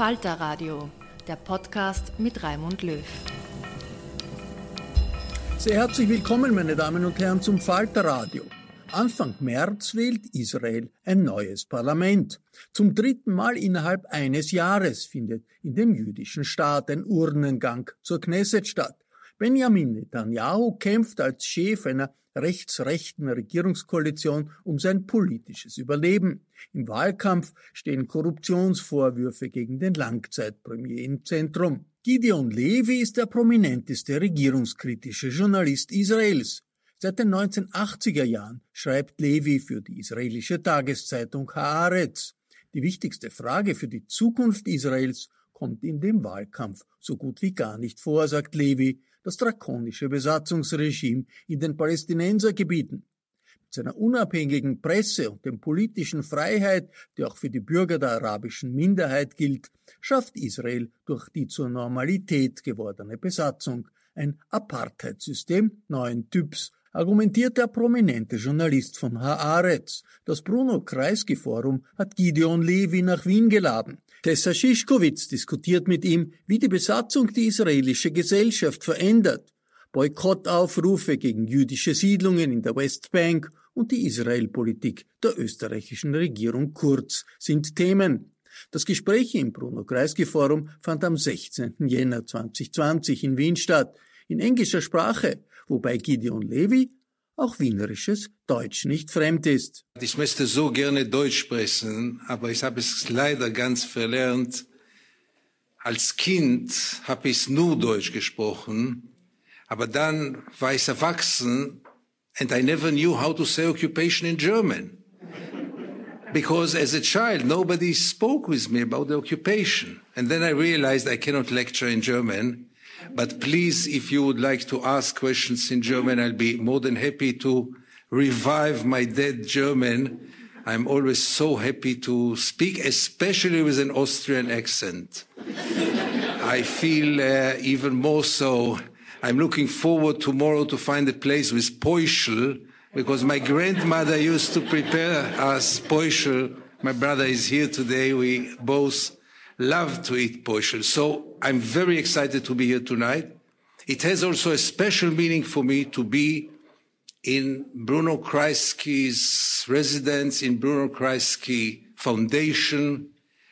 Falter Radio, der Podcast mit Raimund Löw. Sehr herzlich willkommen, meine Damen und Herren, zum Falter Radio. Anfang März wählt Israel ein neues Parlament. Zum dritten Mal innerhalb eines Jahres findet in dem jüdischen Staat ein Urnengang zur Knesset statt. Benjamin Netanyahu kämpft als Chef einer rechtsrechten Regierungskoalition um sein politisches Überleben. Im Wahlkampf stehen Korruptionsvorwürfe gegen den Langzeitpremier im Zentrum. Gideon Levi ist der prominenteste regierungskritische Journalist Israels. Seit den 1980er Jahren schreibt Levi für die israelische Tageszeitung Haaretz. Die wichtigste Frage für die Zukunft Israels kommt in dem Wahlkampf so gut wie gar nicht vor, sagt Levi das drakonische Besatzungsregime in den Palästinensergebieten. Mit seiner unabhängigen Presse und dem politischen Freiheit, die auch für die Bürger der arabischen Minderheit gilt, schafft Israel durch die zur Normalität gewordene Besatzung ein Apartheidsystem neuen Typs, argumentiert der prominente Journalist von Haaretz. Das Bruno Kreisky Forum hat Gideon Levi nach Wien geladen. Tessa Schischkowitz diskutiert mit ihm, wie die Besatzung die israelische Gesellschaft verändert. Boykottaufrufe gegen jüdische Siedlungen in der Westbank und die Israelpolitik der österreichischen Regierung Kurz sind Themen. Das Gespräch im Bruno Kreisky Forum fand am 16. Jänner 2020 in Wien statt, in englischer Sprache, wobei Gideon Levy auch wienerisches Deutsch nicht fremd ist. Ich möchte so gerne Deutsch sprechen, aber ich habe es leider ganz verlernt. Als Kind habe ich nur Deutsch gesprochen, aber dann war ich erwachsen and I never knew how to say occupation in German. Because as a child, nobody spoke with me about the occupation. And then I realized I cannot lecture in German. But please, if you would like to ask questions in German, I'll be more than happy to revive my dead German. I'm always so happy to speak, especially with an Austrian accent. I feel uh, even more so. I'm looking forward tomorrow to find a place with Beuschel, because my grandmother used to prepare us Beuschel. My brother is here today. We both love to eat Beuschel. So I'm very excited to be here tonight. It has also a special meaning for me to be in Bruno Kreisky's residence in Bruno Kreisky Foundation.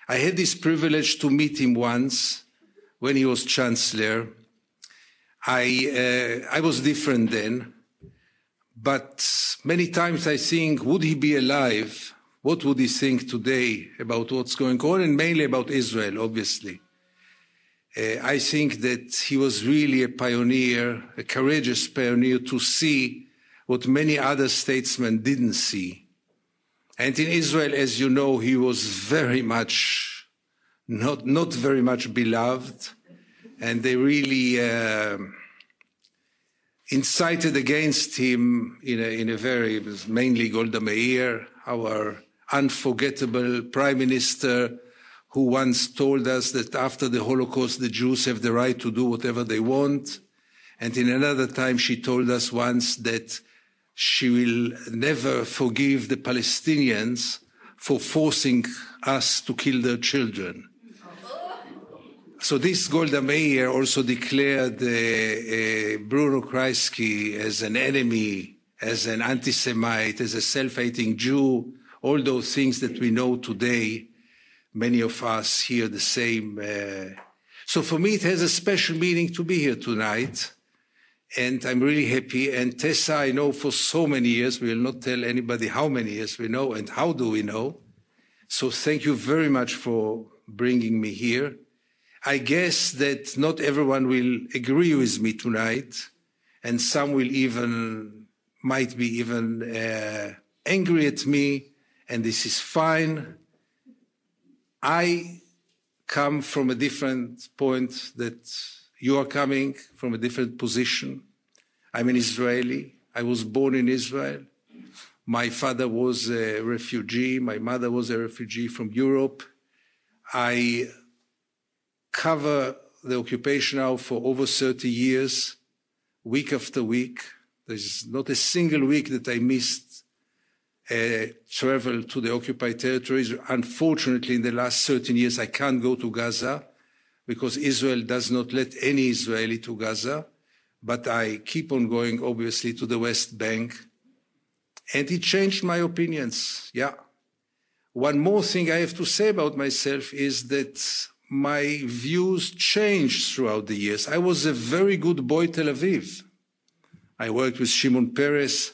I had this privilege to meet him once when he was chancellor. I, uh, I was different then, but many times I think, would he be alive? What would he think today about what's going on and mainly about Israel, obviously? Uh, I think that he was really a pioneer, a courageous pioneer to see what many other statesmen didn't see. And in Israel, as you know, he was very much, not, not very much beloved. and they really uh, incited against him in a, in a very, mainly Golda Meir, our unforgettable prime minister, who once told us that after the Holocaust, the Jews have the right to do whatever they want. And in another time, she told us once that she will never forgive the Palestinians for forcing us to kill their children. So this Golda Meir also declared uh, uh, Bruno Kreisky as an enemy, as an anti-Semite, as a self-hating Jew, all those things that we know today. Many of us hear the same. Uh, so for me, it has a special meaning to be here tonight. And I'm really happy. And Tessa, I know for so many years, we will not tell anybody how many years we know and how do we know. So thank you very much for bringing me here. I guess that not everyone will agree with me tonight, and some will even, might be even uh, angry at me, and this is fine. I come from a different point that you are coming from a different position. I'm an Israeli. I was born in Israel. My father was a refugee. My mother was a refugee from Europe. I cover the occupation now for over 30 years, week after week. There's not a single week that I missed travel to the occupied territories. Unfortunately, in the last 13 years, I can't go to Gaza because Israel does not let any Israeli to Gaza. But I keep on going, obviously, to the West Bank. And it changed my opinions. Yeah. One more thing I have to say about myself is that my views changed throughout the years. I was a very good boy Tel Aviv. I worked with Shimon Peres,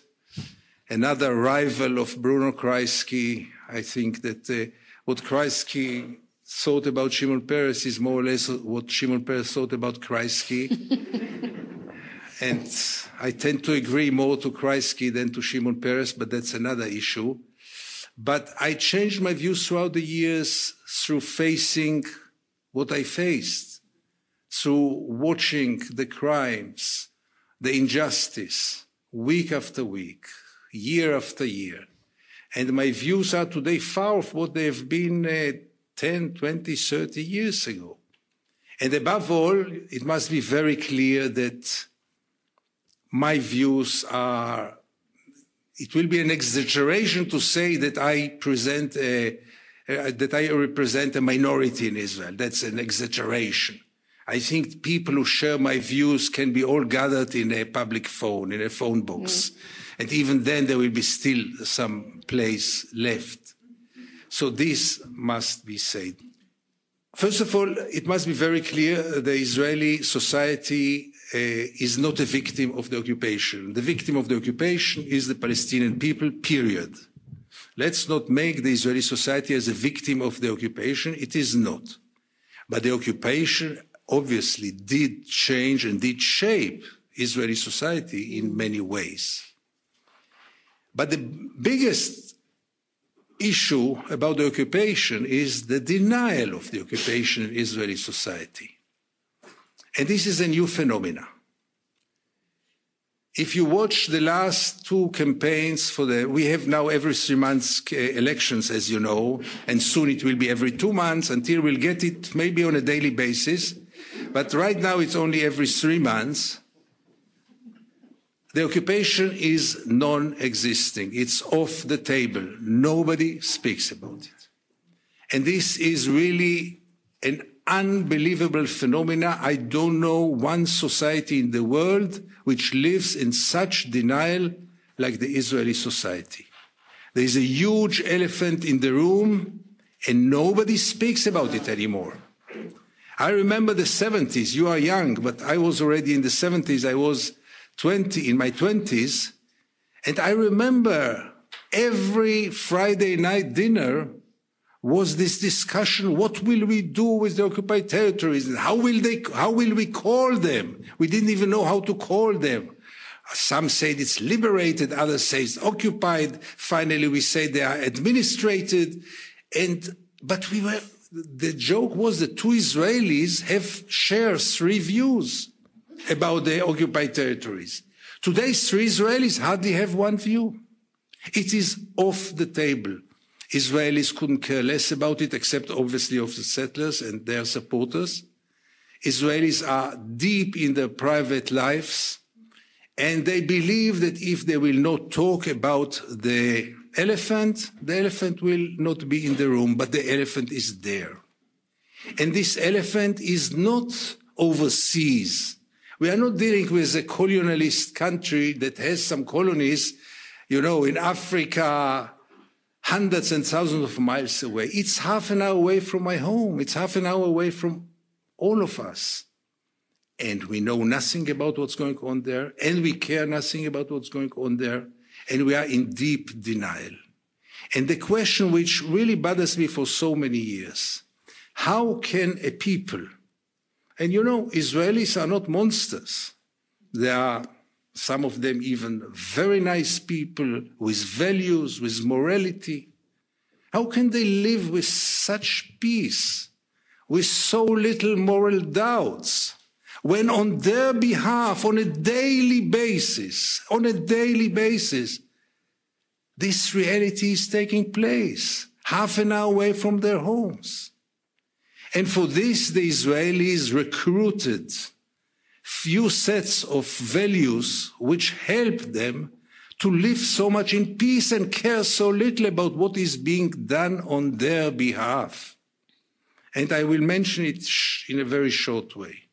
another rival of Bruno Kreisky. I think that uh, what Kreisky thought about Shimon Peres is more or less what Shimon Peres thought about Kreisky. and I tend to agree more to Kreisky than to Shimon Peres, but that's another issue. But I changed my views throughout the years through facing what I faced through watching the crimes, the injustice, week after week, year after year. And my views are today far from what they have been uh, 10, 20, 30 years ago. And above all, it must be very clear that my views are, it will be an exaggeration to say that I present a, uh, that I represent a minority in Israel. That's an exaggeration. I think people who share my views can be all gathered in a public phone, in a phone box. Mm. And even then, there will be still some place left. So this must be said. First of all, it must be very clear the Israeli society uh, is not a victim of the occupation. The victim of the occupation is the Palestinian people, period. Let's not make the Israeli society as a victim of the occupation. It is not. But the occupation obviously did change and did shape Israeli society in many ways. But the biggest issue about the occupation is the denial of the occupation in Israeli society. And this is a new phenomenon. If you watch the last two campaigns for the, we have now every three months uh, elections, as you know, and soon it will be every two months until we'll get it maybe on a daily basis. But right now it's only every three months. The occupation is non-existing. It's off the table. Nobody speaks about it. And this is really an unbelievable phenomena. I don't know one society in the world which lives in such denial like the Israeli society. There is a huge elephant in the room and nobody speaks about it anymore. I remember the 70s. You are young, but I was already in the 70s. I was 20, in my 20s. And I remember every Friday night dinner was this discussion what will we do with the occupied territories and how will they how will we call them? We didn't even know how to call them. Some said it's liberated others say it's occupied. Finally we say they are administrated. And but we were the joke was that two Israelis have shared three views about the occupied territories. Today's three Israelis hardly have one view. It is off the table. Israelis couldn't care less about it, except obviously of the settlers and their supporters. Israelis are deep in their private lives, and they believe that if they will not talk about the elephant, the elephant will not be in the room, but the elephant is there. And this elephant is not overseas. We are not dealing with a colonialist country that has some colonies, you know, in Africa, hundreds and thousands of miles away. It's half an hour away from my home. It's half an hour away from all of us. And we know nothing about what's going on there, and we care nothing about what's going on there and we are in deep denial. And the question which really bothers me for so many years, how can a people, and you know, Israelis are not monsters. They are, some of them even very nice people with values, with morality. How can they live with such peace, with so little moral doubts? when on their behalf, on a daily basis, on a daily basis, this reality is taking place half an hour away from their homes. And for this, the Israelis recruited few sets of values which help them to live so much in peace and care so little about what is being done on their behalf. And I will mention it in a very short way.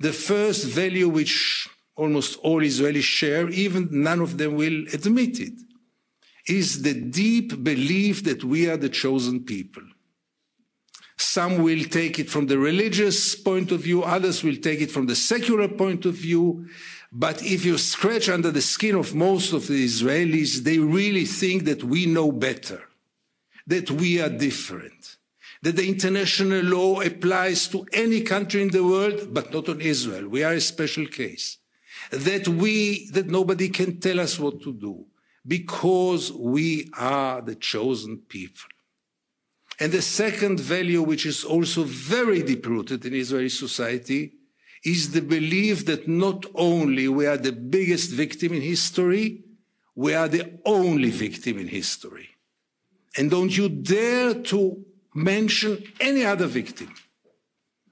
The first value which almost all Israelis share, even none of them will admit it, is the deep belief that we are the chosen people. Some will take it from the religious point of view, others will take it from the secular point of view. But if you scratch under the skin of most of the Israelis, they really think that we know better, that we are different that the international law applies to any country in the world, but not on Israel. We are a special case. That we, that nobody can tell us what to do because we are the chosen people. And the second value, which is also very deep rooted in Israeli society, is the belief that not only we are the biggest victim in history, we are the only victim in history. And don't you dare to mention any other victim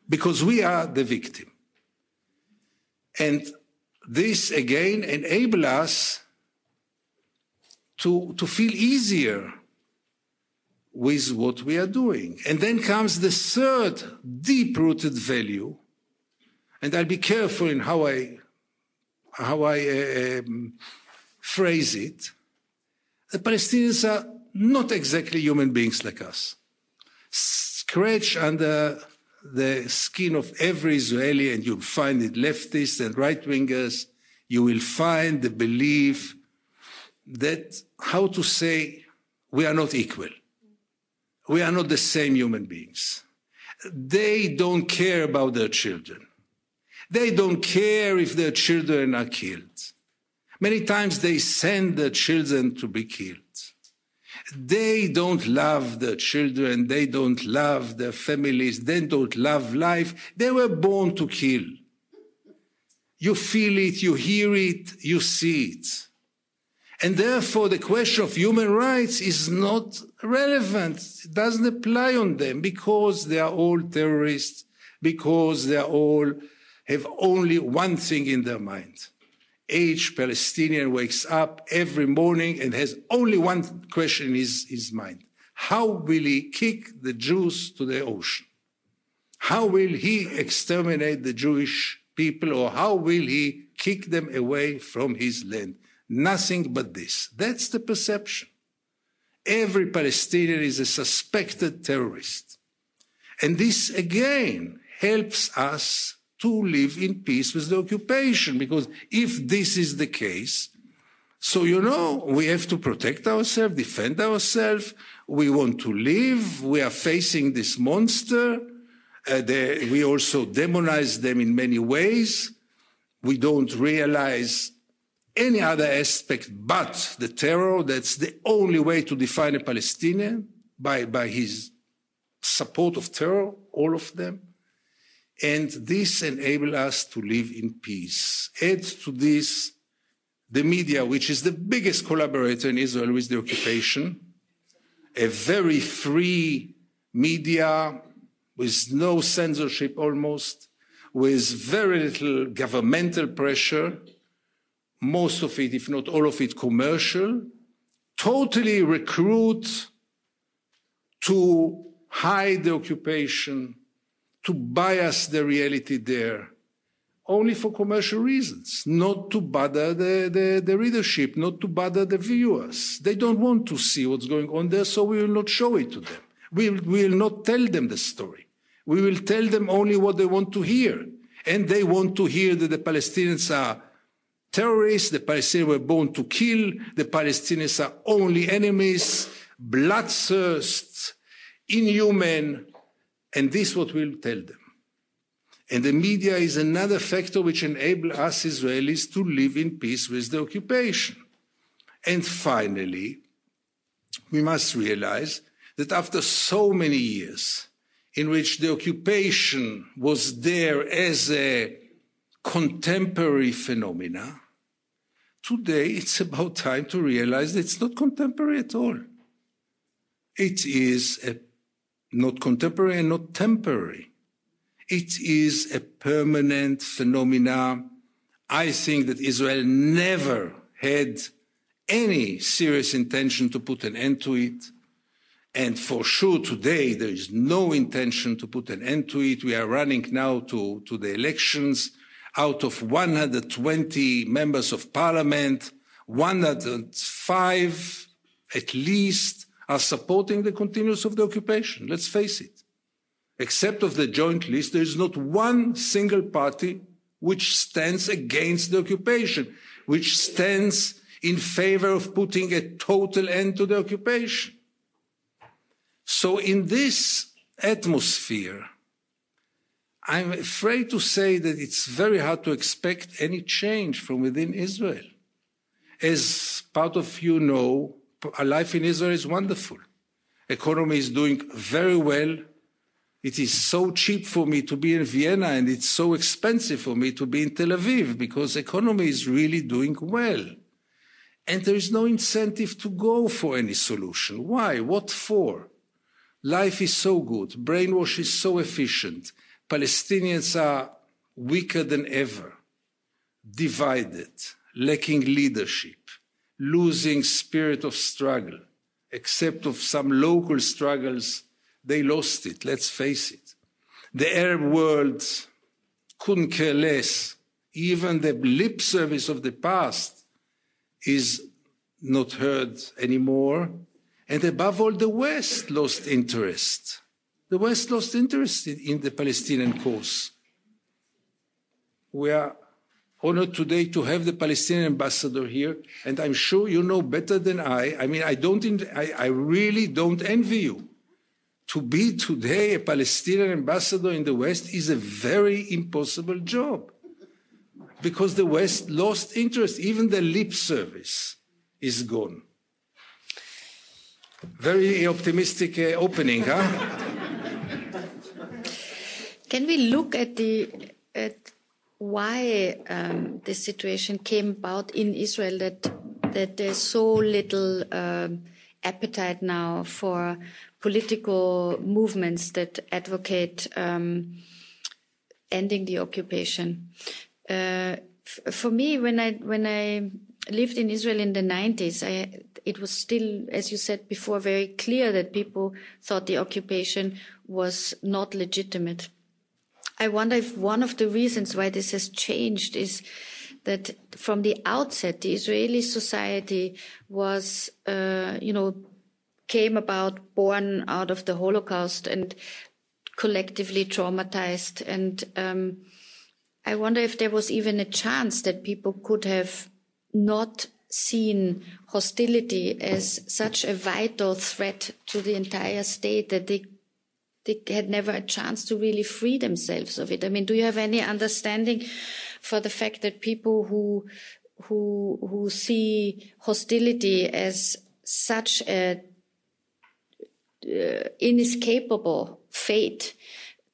because we are the victim. And this again enable us to, to feel easier with what we are doing. And then comes the third deep rooted value. And I'll be careful in how I, how I uh, um, phrase it. The Palestinians are not exactly human beings like us scratch under the skin of every Israeli, and you'll find it leftists and right wingers. You will find the belief that, how to say, we are not equal. We are not the same human beings. They don't care about their children. They don't care if their children are killed. Many times they send their children to be killed. They don't love their children. They don't love their families. They don't love life. They were born to kill. You feel it, you hear it, you see it. And therefore, the question of human rights is not relevant. It doesn't apply on them because they are all terrorists, because they are all have only one thing in their mind each Palestinian wakes up every morning and has only one question in his, his mind. How will he kick the Jews to the ocean? How will he exterminate the Jewish people or how will he kick them away from his land? Nothing but this. That's the perception. Every Palestinian is a suspected terrorist. And this again helps us to live in peace with the occupation. Because if this is the case, so you know, we have to protect ourselves, defend ourselves. We want to live. We are facing this monster. Uh, they, we also demonize them in many ways. We don't realize any other aspect but the terror. That's the only way to define a Palestinian by, by his support of terror, all of them. And this enables us to live in peace. Add to this the media, which is the biggest collaborator in Israel with the occupation, a very free media with no censorship almost, with very little governmental pressure, most of it, if not all of it, commercial, totally recruit to hide the occupation, to bias the reality there, only for commercial reasons, not to bother the, the, the, readership, not to bother the viewers. They don't want to see what's going on there, so we will not show it to them. We will, we will not tell them the story. We will tell them only what they want to hear. And they want to hear that the Palestinians are terrorists, the Palestinians were born to kill, the Palestinians are only enemies, bloodthirst, inhuman, and this is what we'll tell them. And the media is another factor which enables us Israelis to live in peace with the occupation. And finally, we must realize that after so many years in which the occupation was there as a contemporary phenomena, today it's about time to realize that it's not contemporary at all. It is a, not contemporary and not temporary. It is a permanent phenomena. I think that Israel never had any serious intention to put an end to it. And for sure today, there is no intention to put an end to it. We are running now to, to the elections. Out of 120 members of parliament, 105 at least are supporting the continuance of the occupation. Let's face it. Except of the joint list, there is not one single party which stands against the occupation, which stands in favor of putting a total end to the occupation. So in this atmosphere, I'm afraid to say that it's very hard to expect any change from within Israel. As part of you know, life in Israel is wonderful. Economy is doing very well. It is so cheap for me to be in Vienna and it's so expensive for me to be in Tel Aviv because economy is really doing well. And there is no incentive to go for any solution. Why? What for? Life is so good. Brainwash is so efficient. Palestinians are weaker than ever, divided, lacking leadership, losing spirit of struggle, except of some local struggles, they lost it, let's face it. The Arab world couldn't care less. Even the lip service of the past is not heard anymore. And above all, the West lost interest. The West lost interest in the Palestinian cause. We are honored today to have the Palestinian ambassador here, and I'm sure you know better than I. I mean, I don't, I, I really don't envy you. To be today a Palestinian ambassador in the West is a very impossible job because the West lost interest. Even the lip service is gone. Very optimistic uh, opening, huh? Can we look at the at why um, this situation came about in Israel that that there's so little um, appetite now for political movements that advocate um, ending the occupation. Uh, for me, when I when I lived in Israel in the 90s, I, it was still, as you said before, very clear that people thought the occupation was not legitimate. I wonder if one of the reasons why this has changed is that from the outset, the Israeli society was, uh, you know, came about born out of the Holocaust and collectively traumatized. And um, I wonder if there was even a chance that people could have not seen hostility as such a vital threat to the entire state that they they had never a chance to really free themselves of it. I mean, do you have any understanding for the fact that people who who who see hostility as such a uh, inescapable fate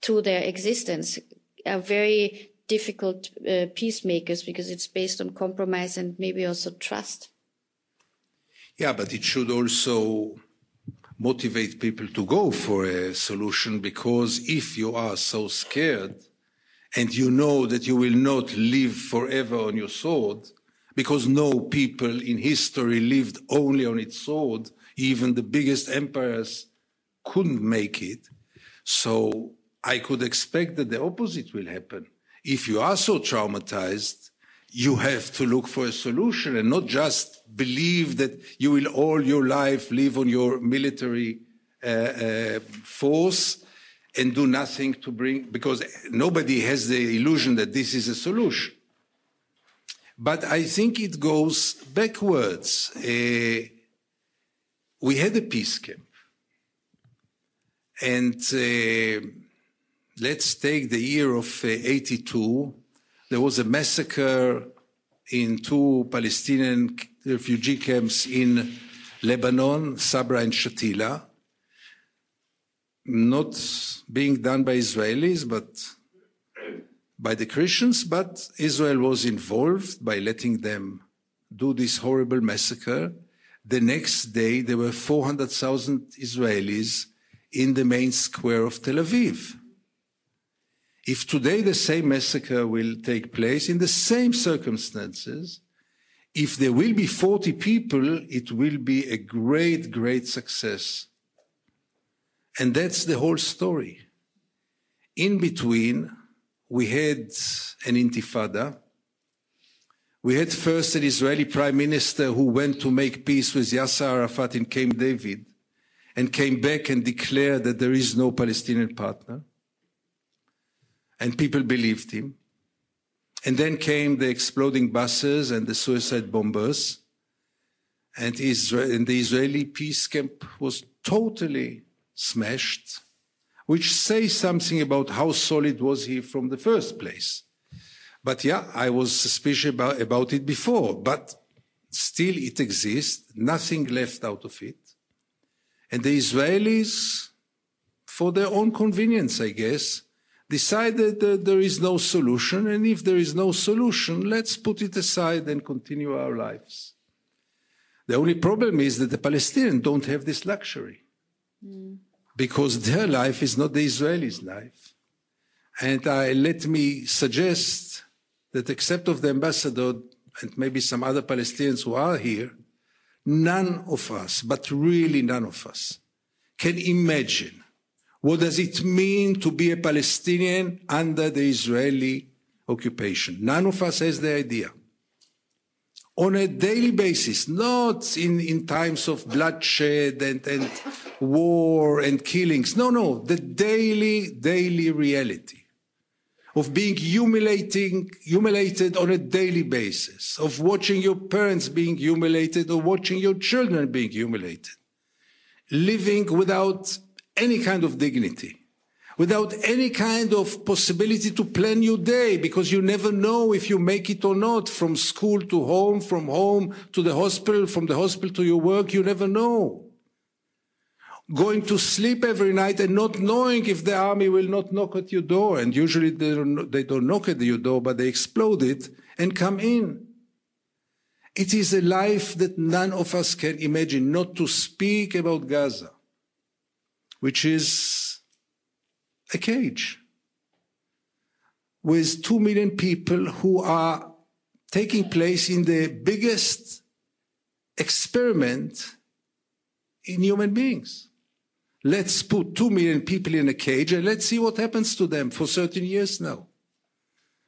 to their existence are very difficult uh, peacemakers because it's based on compromise and maybe also trust. Yeah, but it should also motivate people to go for a solution because if you are so scared and you know that you will not live forever on your sword, because no people in history lived only on its sword, even the biggest empires couldn't make it. So I could expect that the opposite will happen. If you are so traumatized, you have to look for a solution and not just believe that you will all your life live on your military uh, uh, force and do nothing to bring, because nobody has the illusion that this is a solution. But I think it goes backwards. Uh, we had a peace camp. And uh, let's take the year of uh, 82 there was a massacre in two Palestinian refugee camps in Lebanon, Sabra and Shatila, not being done by Israelis, but by the Christians, but Israel was involved by letting them do this horrible massacre. The next day, there were 400,000 Israelis in the main square of Tel Aviv. If today the same massacre will take place in the same circumstances, if there will be 40 people, it will be a great, great success. And that's the whole story. In between, we had an intifada. We had first an Israeli prime minister who went to make peace with Yasser Arafat in Camp David and came back and declared that there is no Palestinian partner and people believed him. And then came the exploding buses and the suicide bombers. And, and the Israeli peace camp was totally smashed, which says something about how solid was he from the first place. But yeah, I was suspicious about, about it before, but still it exists, nothing left out of it. And the Israelis, for their own convenience, I guess, decided that there is no solution, and if there is no solution, let's put it aside and continue our lives. The only problem is that the Palestinians don't have this luxury mm. because their life is not the Israelis' life. And I, let me suggest that except of the ambassador and maybe some other Palestinians who are here, none of us, but really none of us, can imagine what does it mean to be a Palestinian under the Israeli occupation? None of us has the idea. On a daily basis, not in, in times of bloodshed and, and war and killings. No, no, the daily, daily reality of being humiliating, humiliated on a daily basis, of watching your parents being humiliated or watching your children being humiliated, living without any kind of dignity, without any kind of possibility to plan your day, because you never know if you make it or not, from school to home, from home to the hospital, from the hospital to your work, you never know. Going to sleep every night and not knowing if the army will not knock at your door. And usually they don't, they don't knock at your door, but they explode it and come in. It is a life that none of us can imagine, not to speak about Gaza which is a cage with two million people who are taking place in the biggest experiment in human beings. Let's put two million people in a cage and let's see what happens to them for 13 years now.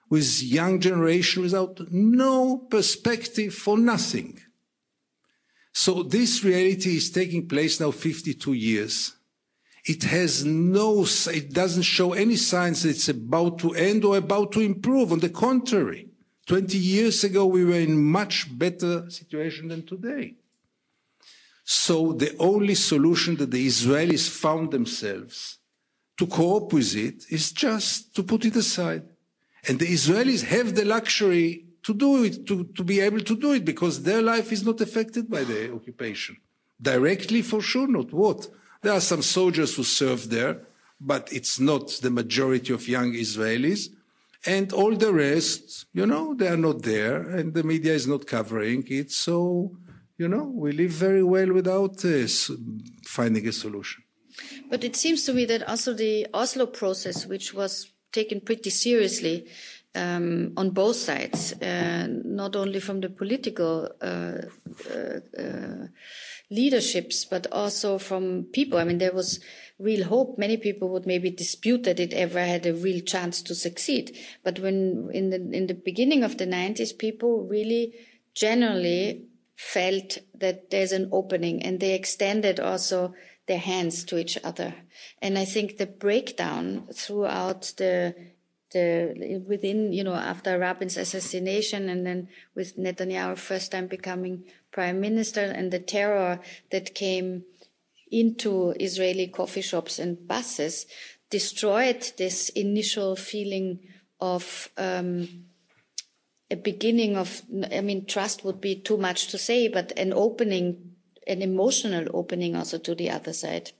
With young generation without no perspective for nothing. So this reality is taking place now 52 years. It has no, it doesn't show any signs that it's about to end or about to improve. On the contrary, 20 years ago, we were in much better situation than today. So the only solution that the Israelis found themselves to cope with it is just to put it aside. And the Israelis have the luxury to do it, to, to be able to do it because their life is not affected by the occupation. Directly, for sure not. What? There are some soldiers who serve there, but it's not the majority of young Israelis. And all the rest, you know, they are not there and the media is not covering it. So, you know, we live very well without uh, finding a solution. But it seems to me that also the Oslo process, which was taken pretty seriously um, on both sides, uh, not only from the political uh, uh, uh, leaderships, but also from people. I mean, there was real hope. Many people would maybe dispute that it ever had a real chance to succeed. But when in the in the beginning of the 90s, people really generally felt that there's an opening, and they extended also their hands to each other. And I think the breakdown throughout the within you know after Rabin's assassination and then with Netanyahu first time becoming prime minister and the terror that came into Israeli coffee shops and buses destroyed this initial feeling of um, a beginning of I mean trust would be too much to say but an opening an emotional opening also to the other side.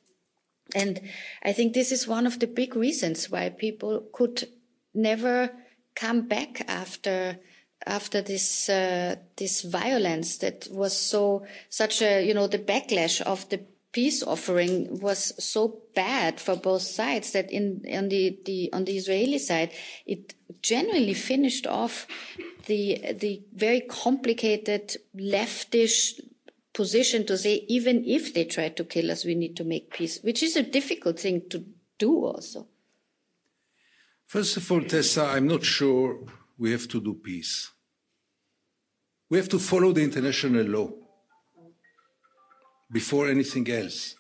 And I think this is one of the big reasons why people could never come back after after this uh, this violence that was so such a you know the backlash of the peace offering was so bad for both sides that in on the, the on the Israeli side it genuinely finished off the the very complicated leftish position to say, even if they try to kill us, we need to make peace, which is a difficult thing to do also. First of all, Tessa, I'm not sure we have to do peace. We have to follow the international law before anything else.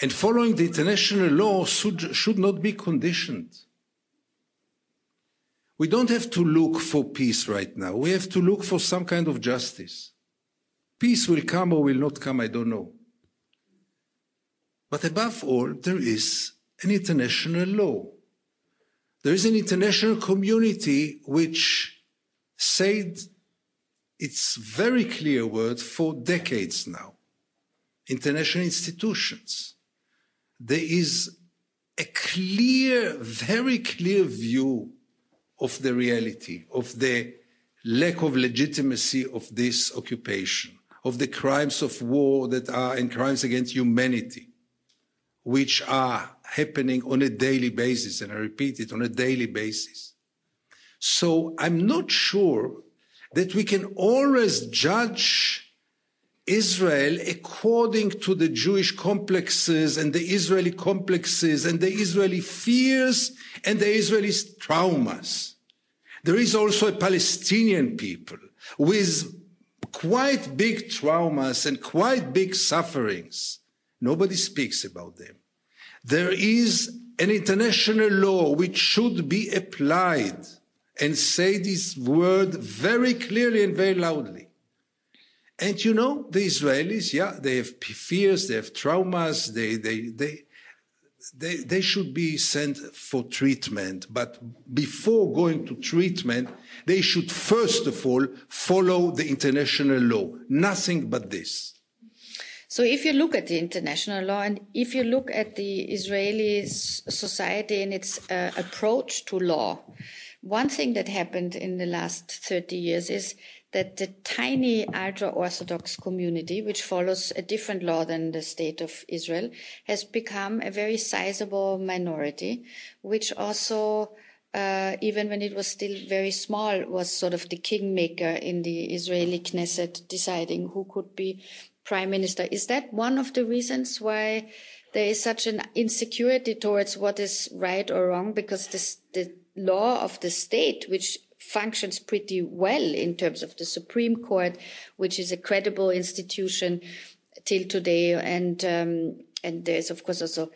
And following the international law should, should not be conditioned. We don't have to look for peace right now. We have to look for some kind of justice. Peace will come or will not come, I don't know. But above all, there is an international law. There is an international community which said its very clear word for decades now. International institutions. There is a clear, very clear view of the reality, of the lack of legitimacy of this occupation of the crimes of war that are and crimes against humanity, which are happening on a daily basis. And I repeat it on a daily basis. So I'm not sure that we can always judge Israel according to the Jewish complexes and the Israeli complexes and the Israeli fears and the Israeli traumas. There is also a Palestinian people with quite big traumas and quite big sufferings. Nobody speaks about them. There is an international law which should be applied and say this word very clearly and very loudly. And you know, the Israelis, yeah, they have fears, they have traumas, they, they, they, they, they should be sent for treatment. But before going to treatment, they should first of all follow the international law. Nothing but this. So if you look at the international law and if you look at the Israeli society and its uh, approach to law, one thing that happened in the last 30 years is that the tiny ultra Orthodox community, which follows a different law than the state of Israel, has become a very sizable minority, which also, uh, even when it was still very small, was sort of the kingmaker in the Israeli Knesset deciding who could be prime minister. Is that one of the reasons why there is such an insecurity towards what is right or wrong? Because this, the law of the state, which functions pretty well in terms of the Supreme Court, which is a credible institution till today. And um, and there's of course also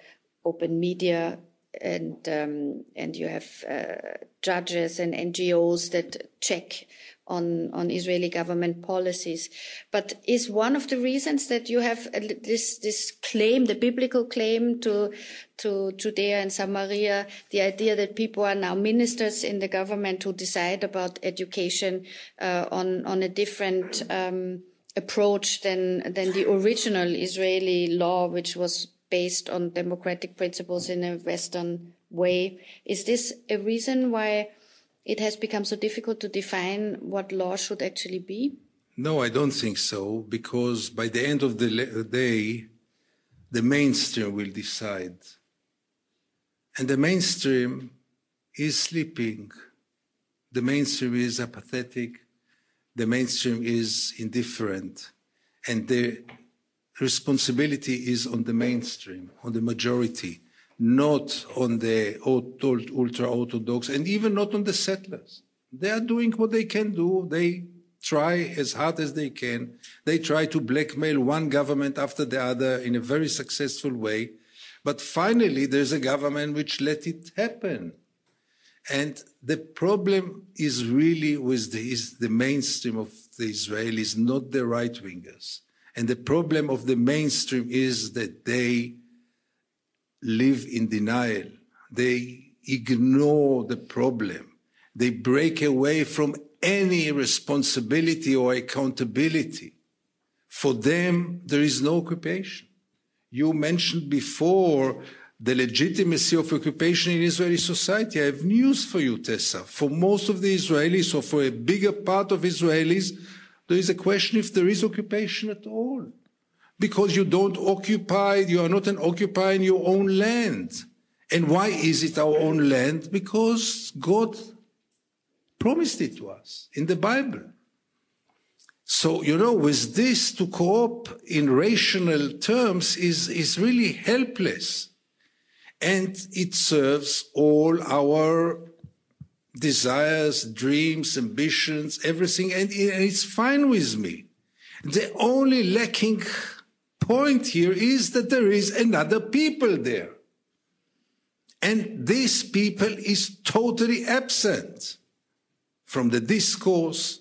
open media and um, and you have uh, judges and NGOs that check on on Israeli government policies. But is one of the reasons that you have this this claim, the biblical claim to to Judea and Samaria, the idea that people are now ministers in the government who decide about education uh, on on a different um, approach than than the original Israeli law, which was based on democratic principles in a Western way. Is this a reason why it has become so difficult to define what law should actually be? No, I don't think so, because by the end of the day, the mainstream will decide. And the mainstream is sleeping. The mainstream is apathetic. The mainstream is indifferent. And the responsibility is on the mainstream, on the majority, not on the ultra orthodox, and even not on the settlers. They are doing what they can do. They try as hard as they can. They try to blackmail one government after the other in a very successful way. But finally, there's a government which let it happen. And the problem is really with the, is the mainstream of the Israelis, not the right wingers. And the problem of the mainstream is that they live in denial. They ignore the problem. They break away from any responsibility or accountability. For them, there is no occupation. You mentioned before the legitimacy of occupation in Israeli society. I have news for you, Tessa. For most of the Israelis, or for a bigger part of Israelis, there is a question if there is occupation at all. Because you don't occupy, you are not an your own land. And why is it our own land? Because God promised it to us in the Bible. So, you know, with this to cope in rational terms is, is really helpless. And it serves all our desires, dreams, ambitions, everything, and it's fine with me. The only lacking point here is that there is another people there. And this people is totally absent from the discourse.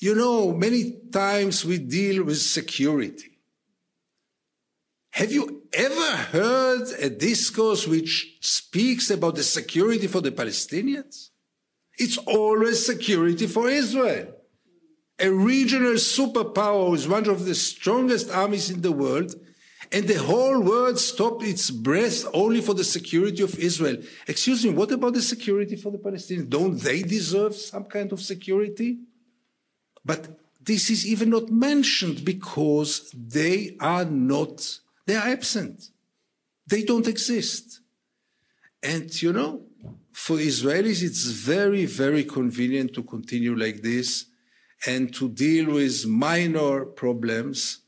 You know, many times we deal with security. Have you ever heard a discourse which speaks about the security for the Palestinians? It's always security for Israel. A regional superpower is one of the strongest armies in the world, and the whole world stopped its breath only for the security of Israel. Excuse me, what about the security for the Palestinians? Don't they deserve some kind of security? But this is even not mentioned because they are not, they are absent. They don't exist. And you know, for Israelis, it's very, very convenient to continue like this and to deal with minor problems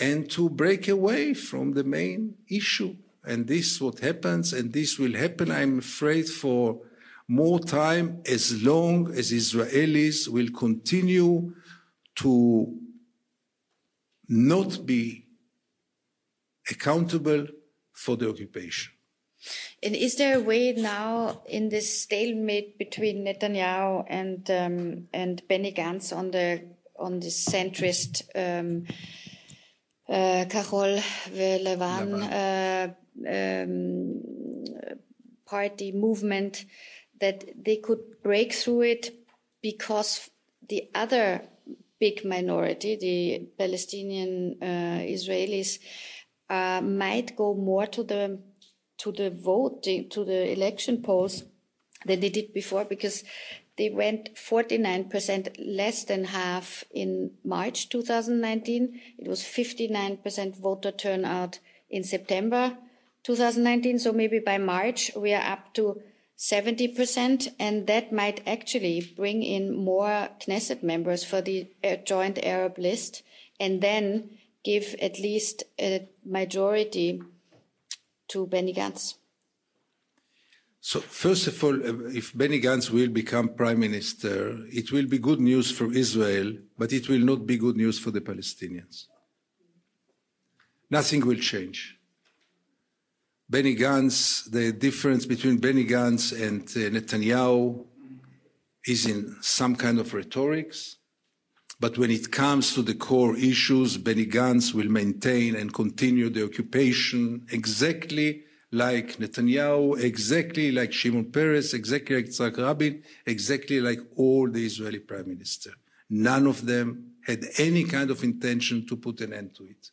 and to break away from the main issue. And this is what happens, and this will happen, I'm afraid, for more time as long as Israelis will continue to not be accountable for the occupation. And is there a way now in this stalemate between Netanyahu and um, and Benny Gantz on the on the centrist um, uh, Kahol Lavan uh, um, party movement that they could break through it because the other big minority, the Palestinian uh, Israelis, uh, might go more to the to the vote, to the election polls than they did before because they went 49% less than half in March 2019. It was 59% voter turnout in September 2019. So maybe by March we are up to 70%, and that might actually bring in more Knesset members for the uh, joint Arab list and then give at least a majority to Benny Gantz? So, first of all, uh, if Benny Gantz will become prime minister, it will be good news for Israel, but it will not be good news for the Palestinians. Nothing will change. Benny Gantz, the difference between Benny Gantz and uh, Netanyahu is in some kind of rhetorics. But when it comes to the core issues, Benny Gantz will maintain and continue the occupation exactly like Netanyahu, exactly like Shimon Peres, exactly like Yitzhak Rabin, exactly like all the Israeli prime minister. None of them had any kind of intention to put an end to it.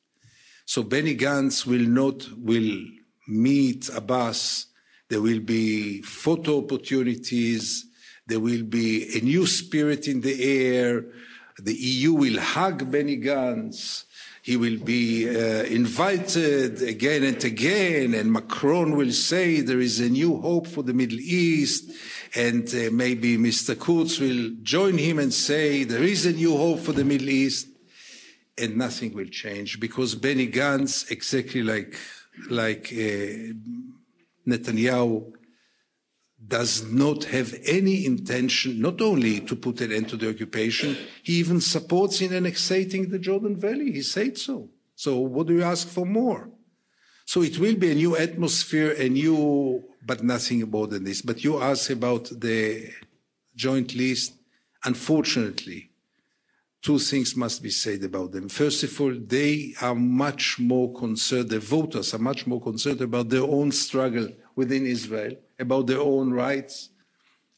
So Benny Gantz will not will meet Abbas. There will be photo opportunities. There will be a new spirit in the air. The EU will hug Benny Gantz. He will be uh, invited again and again, and Macron will say there is a new hope for the Middle East, and uh, maybe Mr. Kurz will join him and say there is a new hope for the Middle East, and nothing will change because Benny Gantz, exactly like like uh, Netanyahu, does not have any intention not only to put an end to the occupation, he even supports in annexating the Jordan Valley. He said so. So what do you ask for more? So it will be a new atmosphere, a new, but nothing more than this. But you ask about the joint list. Unfortunately, two things must be said about them. First of all, they are much more concerned, the voters are much more concerned about their own struggle within Israel about their own rights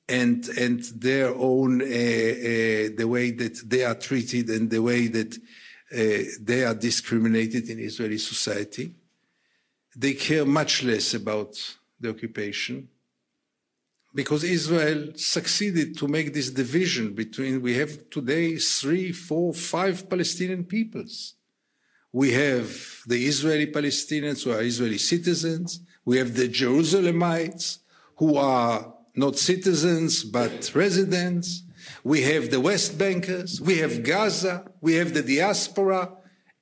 and and their own uh, uh, the way that they are treated and the way that uh, they are discriminated in Israeli society. They care much less about the occupation because Israel succeeded to make this division between we have today three, four, five Palestinian peoples. We have the Israeli Palestinians who are Israeli citizens. We have the Jerusalemites who are not citizens but residents. We have the West Bankers, we have Gaza, we have the diaspora,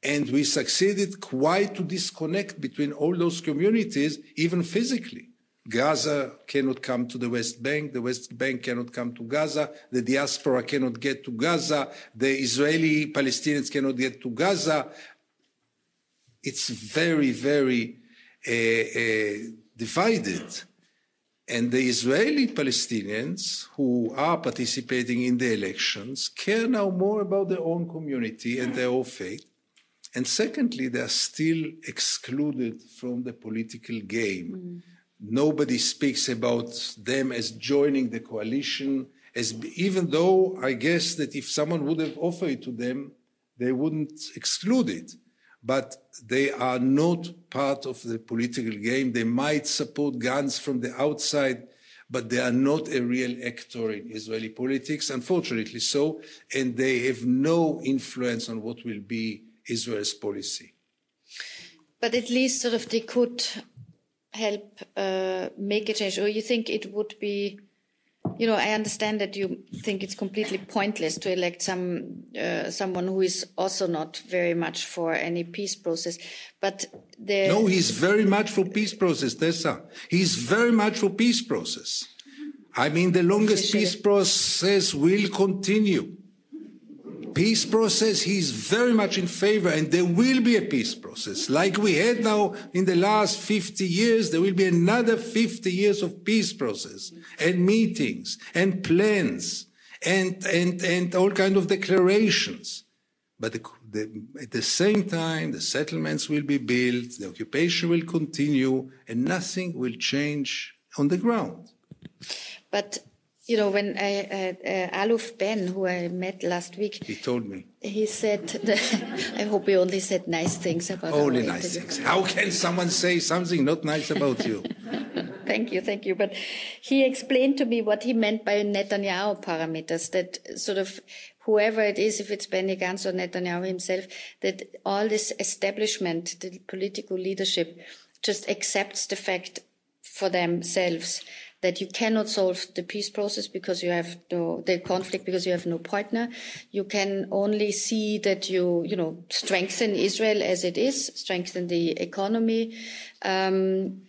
and we succeeded quite to disconnect between all those communities, even physically. Gaza cannot come to the West Bank, the West Bank cannot come to Gaza, the diaspora cannot get to Gaza, the Israeli Palestinians cannot get to Gaza. It's very, very uh, uh, divided. And the Israeli Palestinians who are participating in the elections care now more about their own community and their own faith. And secondly, they are still excluded from the political game. Mm. Nobody speaks about them as joining the coalition, as even though I guess that if someone would have offered it to them, they wouldn't exclude it but they are not part of the political game. They might support Gantz from the outside, but they are not a real actor in Israeli politics, unfortunately so, and they have no influence on what will be Israel's policy. But at least sort of they could help uh, make a change, or you think it would be you know, I understand that you think it's completely pointless to elect some uh, someone who is also not very much for any peace process. But the no, he's very much for peace process, Tessa. He's very much for peace process. I mean, the longest peace process will continue peace process, he's very much in favor, and there will be a peace process. Like we had now in the last 50 years, there will be another 50 years of peace process, and meetings, and plans, and, and, and all kind of declarations. But the, the, at the same time, the settlements will be built, the occupation will continue, and nothing will change on the ground. But you know, when I, uh, uh, Aluf Ben, who I met last week, he told me. He said, I hope he only said nice things about Only nice interview. things. How can someone say something not nice about you? thank you, thank you. But he explained to me what he meant by Netanyahu parameters, that sort of whoever it is, if it's Benny Gantz or Netanyahu himself, that all this establishment, the political leadership, just accepts the fact for themselves that you cannot solve the peace process because you have no the conflict because you have no partner. You can only see that you you know strengthen Israel as it is, strengthen the economy. Um,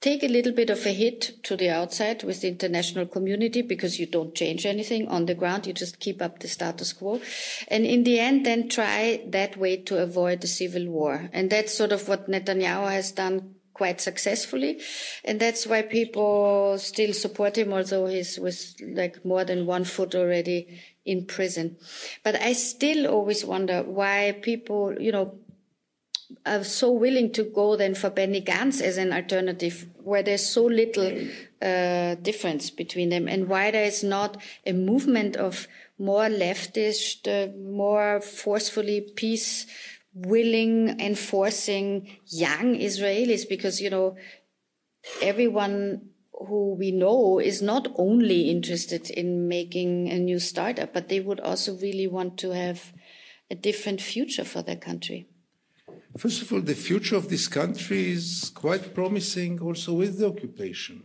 take a little bit of a hit to the outside with the international community because you don't change anything on the ground. You just keep up the status quo. And in the end, then try that way to avoid the civil war. And that's sort of what Netanyahu has done quite successfully. And that's why people still support him, although he's with like more than one foot already in prison. But I still always wonder why people, you know, are so willing to go then for Benny Gantz as an alternative, where there's so little uh, difference between them, and why there is not a movement of more leftist, uh, more forcefully peace willing enforcing young Israelis because, you know, everyone who we know is not only interested in making a new startup, but they would also really want to have a different future for their country. First of all, the future of this country is quite promising also with the occupation.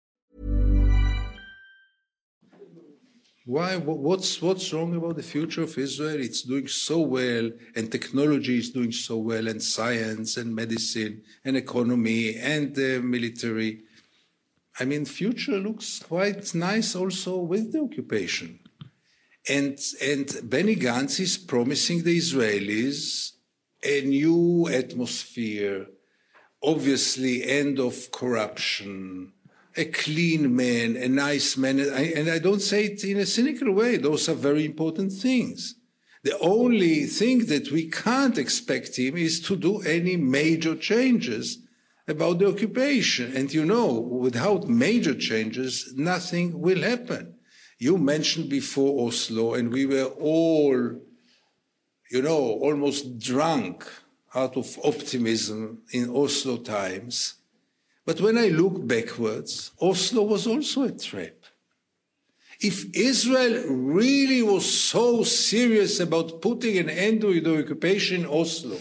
Why? What's, what's wrong about the future of Israel? It's doing so well, and technology is doing so well, and science, and medicine, and economy, and the military. I mean, future looks quite nice also with the occupation. And, and Benny Gantz is promising the Israelis a new atmosphere, obviously end of corruption, a clean man, a nice man. And I, and I don't say it in a cynical way. Those are very important things. The only thing that we can't expect him is to do any major changes about the occupation. And you know, without major changes, nothing will happen. You mentioned before Oslo, and we were all, you know, almost drunk out of optimism in Oslo times. But when I look backwards, Oslo was also a trap. If Israel really was so serious about putting an end to the occupation in Oslo,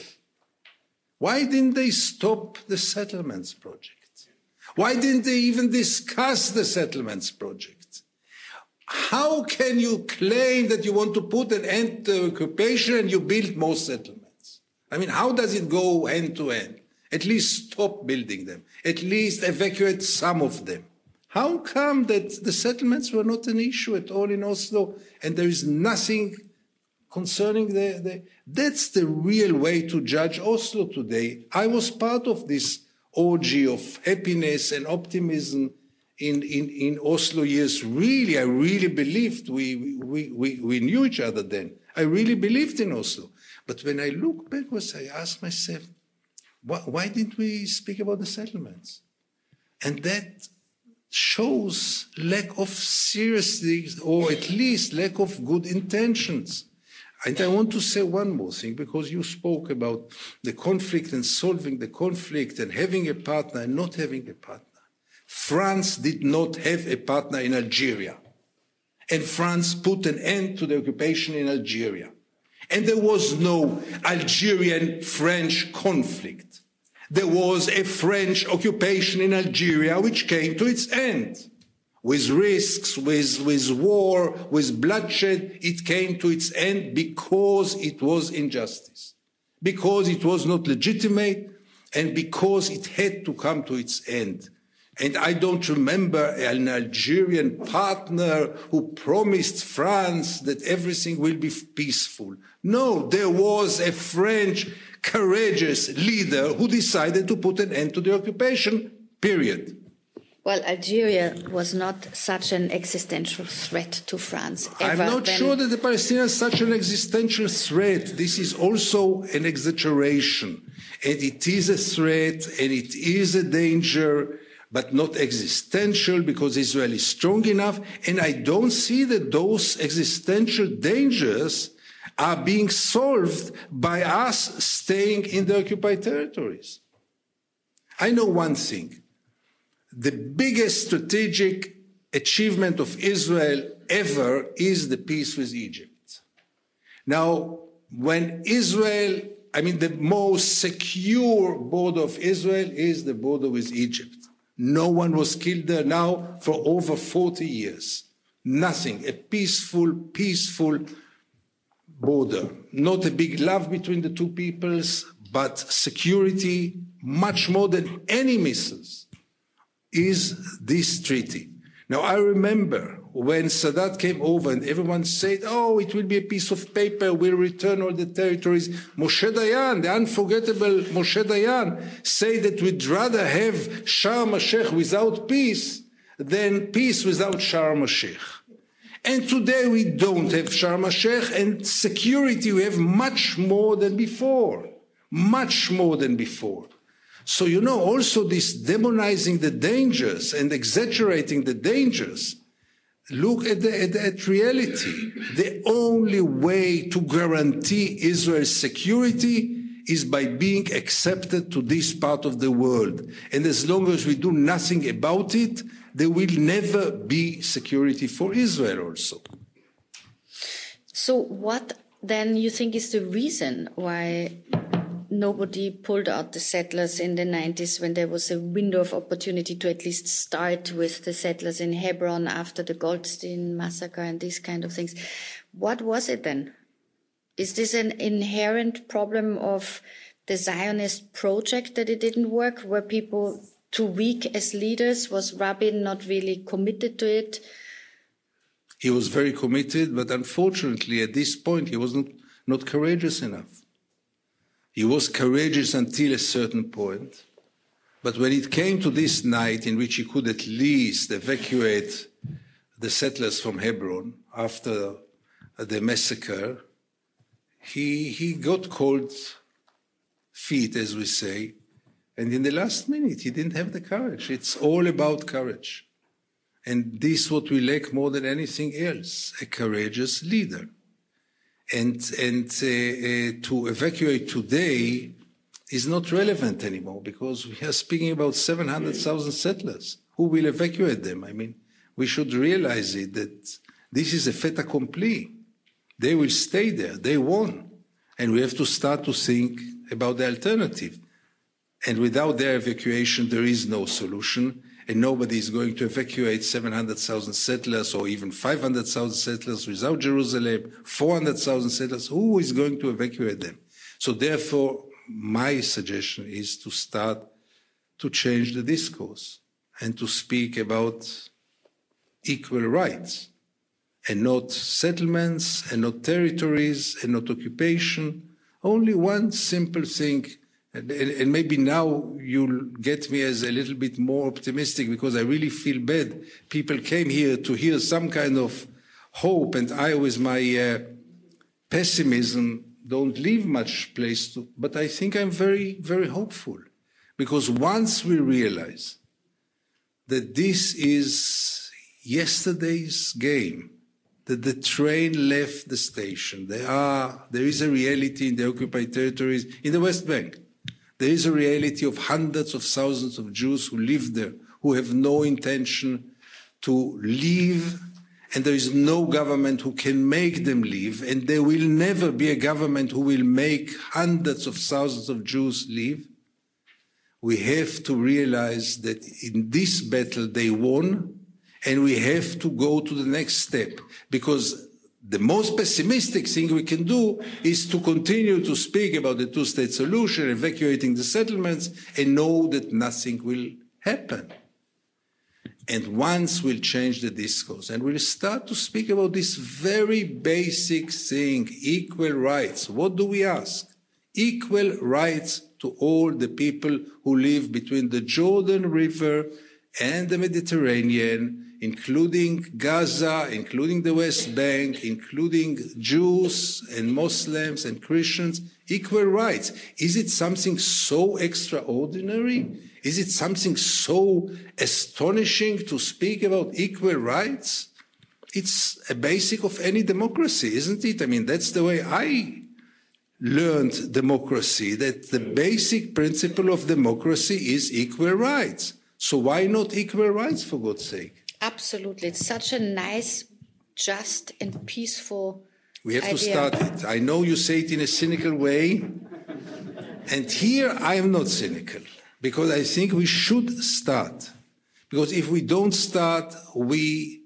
why didn't they stop the settlements project? Why didn't they even discuss the settlements project? How can you claim that you want to put an end to the occupation and you build more settlements? I mean, how does it go end to end? At least stop building them. At least evacuate some of them. How come that the settlements were not an issue at all in Oslo and there is nothing concerning the, the that's the real way to judge Oslo today. I was part of this orgy of happiness and optimism in, in, in Oslo years, really, I really believed we, we, we, we knew each other then. I really believed in Oslo. But when I look backwards, I ask myself, why, why didn't we speak about the settlements? And that shows lack of seriousness, or at least lack of good intentions. And I want to say one more thing, because you spoke about the conflict and solving the conflict and having a partner and not having a partner. France did not have a partner in Algeria. And France put an end to the occupation in Algeria. And there was no Algerian French conflict. There was a French occupation in Algeria which came to its end. With risks, with, with war, with bloodshed, it came to its end because it was injustice. Because it was not legitimate and because it had to come to its end. And I don't remember an Algerian partner who promised France that everything will be peaceful. No, there was a French courageous leader who decided to put an end to the occupation, period. Well, Algeria was not such an existential threat to France. I'm not then. sure that the Palestinians are such an existential threat. This is also an exaggeration. And it is a threat and it is a danger but not existential because Israel is strong enough. And I don't see that those existential dangers are being solved by us staying in the occupied territories. I know one thing. The biggest strategic achievement of Israel ever is the peace with Egypt. Now, when Israel, I mean, the most secure border of Israel is the border with Egypt. No one was killed there now for over 40 years. Nothing. A peaceful, peaceful border. Not a big love between the two peoples, but security, much more than any missiles, is this treaty. Now, I remember when Sadat came over and everyone said, oh, it will be a piece of paper, we'll return all the territories. Moshe Dayan, the unforgettable Moshe Dayan, said that we'd rather have Sharm el-Sheikh without peace than peace without Sharm el-Sheikh. And today we don't have Sharm el-Sheikh and security we have much more than before. Much more than before. So, you know, also this demonizing the dangers and exaggerating the dangers. Look at, the, at, at reality. The only way to guarantee Israel's security is by being accepted to this part of the world. And as long as we do nothing about it, there will never be security for Israel also. So, what then you think is the reason why nobody pulled out the settlers in the 90s when there was a window of opportunity to at least start with the settlers in Hebron after the Goldstein massacre and these kind of things. What was it then? Is this an inherent problem of the Zionist project that it didn't work? Were people too weak as leaders? Was Rabin not really committed to it? He was very committed, but unfortunately, at this point, he was not, not courageous enough. He was courageous until a certain point. But when it came to this night in which he could at least evacuate the settlers from Hebron after the massacre, he, he got cold feet, as we say. And in the last minute, he didn't have the courage. It's all about courage. And this is what we lack more than anything else a courageous leader and and uh, uh, to evacuate today is not relevant anymore because we are speaking about 700,000 settlers. Who will evacuate them? I mean, we should realize it that this is a fait accompli. They will stay there. They won. And we have to start to think about the alternative. And without their evacuation, there is no solution and nobody is going to evacuate 700,000 settlers or even 500,000 settlers without Jerusalem, 400,000 settlers. Who is going to evacuate them? So therefore, my suggestion is to start to change the discourse and to speak about equal rights and not settlements and not territories and not occupation. Only one simple thing and, and, maybe now you'll get me as a little bit more optimistic because I really feel bad. People came here to hear some kind of hope, and I, with my uh, pessimism, don't leave much place to. But I think I'm very, very hopeful because once we realize that this is yesterday's game, that the train left the station, there are there is a reality in the occupied territories in the West Bank there is a reality of hundreds of thousands of Jews who live there, who have no intention to leave, and there is no government who can make them leave, and there will never be a government who will make hundreds of thousands of Jews leave. We have to realize that in this battle they won, and we have to go to the next step because the most pessimistic thing we can do is to continue to speak about the two state solution, evacuating the settlements, and know that nothing will happen. And once we'll change the discourse and we'll start to speak about this very basic thing equal rights. What do we ask? Equal rights to all the people who live between the Jordan River and the Mediterranean including Gaza, including the West Bank, including Jews and Muslims and Christians, equal rights. Is it something so extraordinary? Is it something so astonishing to speak about equal rights? It's a basic of any democracy, isn't it? I mean, that's the way I learned democracy, that the basic principle of democracy is equal rights. So why not equal rights, for God's sake? Absolutely. It's such a nice, just, and peaceful. We have idea. to start it. I know you say it in a cynical way. And here I am not cynical because I think we should start. Because if we don't start, we,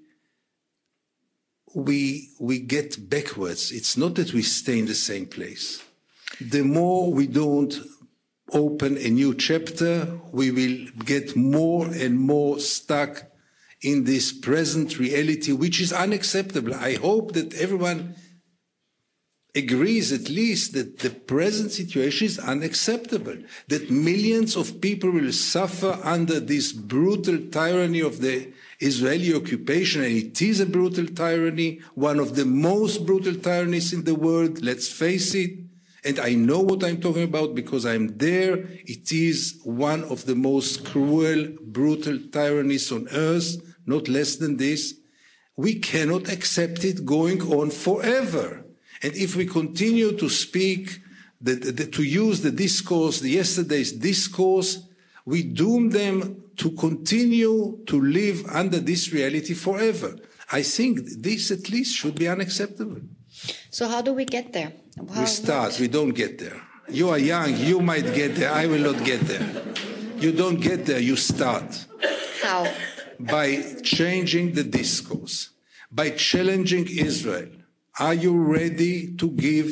we, we get backwards. It's not that we stay in the same place. The more we don't open a new chapter, we will get more and more stuck in this present reality, which is unacceptable. I hope that everyone agrees at least that the present situation is unacceptable, that millions of people will suffer under this brutal tyranny of the Israeli occupation, and it is a brutal tyranny, one of the most brutal tyrannies in the world, let's face it. And I know what I'm talking about because I'm there. It is one of the most cruel, brutal tyrannies on earth, not less than this. We cannot accept it going on forever. And if we continue to speak, the, the, to use the discourse, the yesterday's discourse, we doom them to continue to live under this reality forever. I think this at least should be unacceptable. So how do we get there? How, we start, we don't get there. You are young, you might get there, I will not get there. You don't get there, you start. How? By changing the discourse, by challenging Israel. Are you ready to give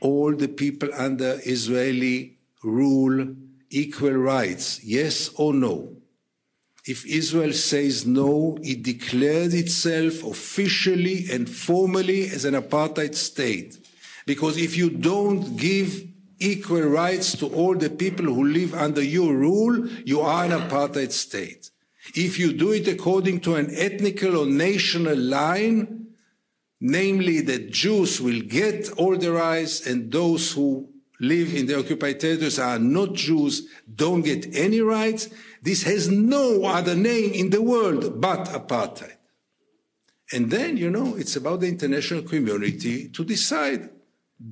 all the people under Israeli rule equal rights? Yes or no? If Israel says no, it declares itself officially and formally as an apartheid state. Because if you don't give equal rights to all the people who live under your rule, you are an apartheid state. If you do it according to an ethnical or national line, namely that Jews will get all the rights and those who live in the occupied territories are not Jews don't get any rights. This has no other name in the world but apartheid. And then, you know, it's about the international community to decide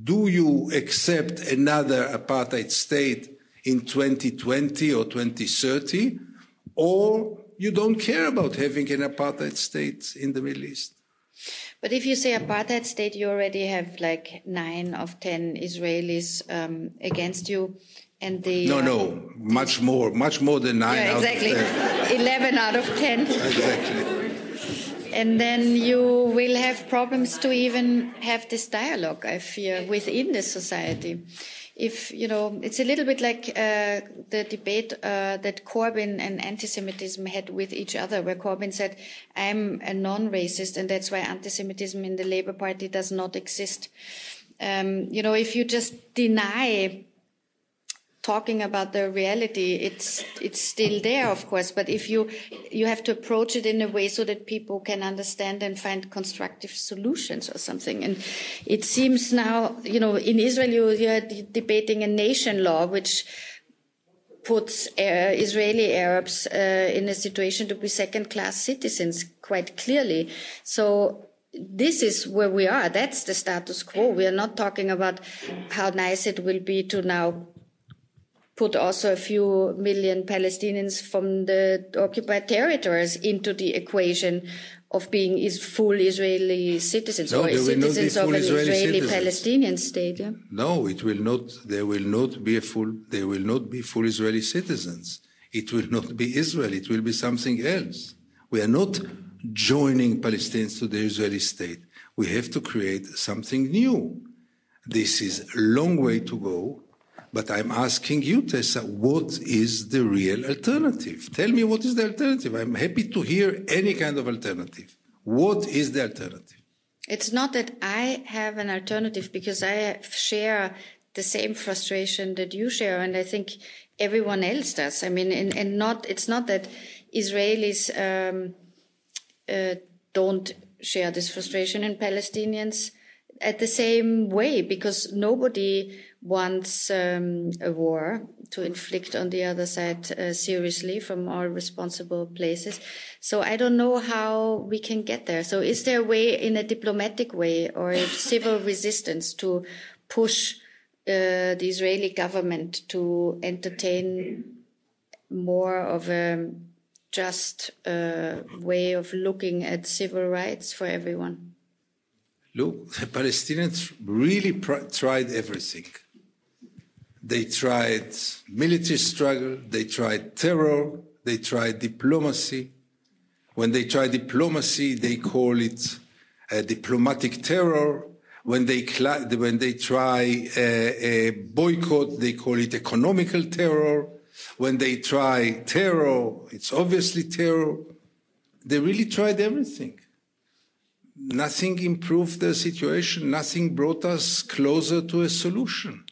do you accept another apartheid state in 2020 or 2030, or you don't care about having an apartheid state in the Middle East? But if you say apartheid state, you already have like nine of ten Israelis um, against you, and the no, no, much more, much more than nine. Yeah, exactly, out eleven out of ten. Exactly. And then you will have problems to even have this dialogue. I fear within the society if you know it's a little bit like uh, the debate uh, that Corbyn and anti-Semitism had with each other, where Corbyn said, "I'm a non-racist, and that's why anti-Semitism in the Labour Party does not exist." Um, you know, if you just deny talking about the reality, it's it's still there, of course. But if you you have to approach it in a way so that people can understand and find constructive solutions or something. And it seems now, you know, in Israel, you, you're debating a nation law which puts uh, Israeli Arabs uh, in a situation to be second-class citizens quite clearly. So this is where we are. That's the status quo. We are not talking about how nice it will be to now put also a few million Palestinians from the occupied territories into the equation of being is full Israeli citizens no, or citizens of an Israeli, Israeli Palestinian state. Yeah? No, it will not. There will not be a full. There will not be full Israeli citizens. It will not be Israel. It will be something else. We are not joining Palestinians to the Israeli state. We have to create something new. This is a long way to go. But I'm asking you, Tessa, what is the real alternative? Tell me what is the alternative. I'm happy to hear any kind of alternative. What is the alternative? It's not that I have an alternative because I share the same frustration that you share, and I think everyone else does. I mean, and, and not it's not that Israelis um, uh, don't share this frustration, and Palestinians at the same way because nobody wants um, a war to inflict on the other side uh, seriously from all responsible places. So I don't know how we can get there. So is there a way in a diplomatic way or a civil resistance to push uh, the Israeli government to entertain more of a just uh, way of looking at civil rights for everyone? Look, the Palestinians really pr- tried everything. They tried military struggle, they tried terror, they tried diplomacy. When they try diplomacy, they call it uh, diplomatic terror. When they, when they try a, uh, a boycott, they call it economical terror. When they try terror, it's obviously terror. They really tried everything. Nothing improved the situation. Nothing brought us closer to a solution.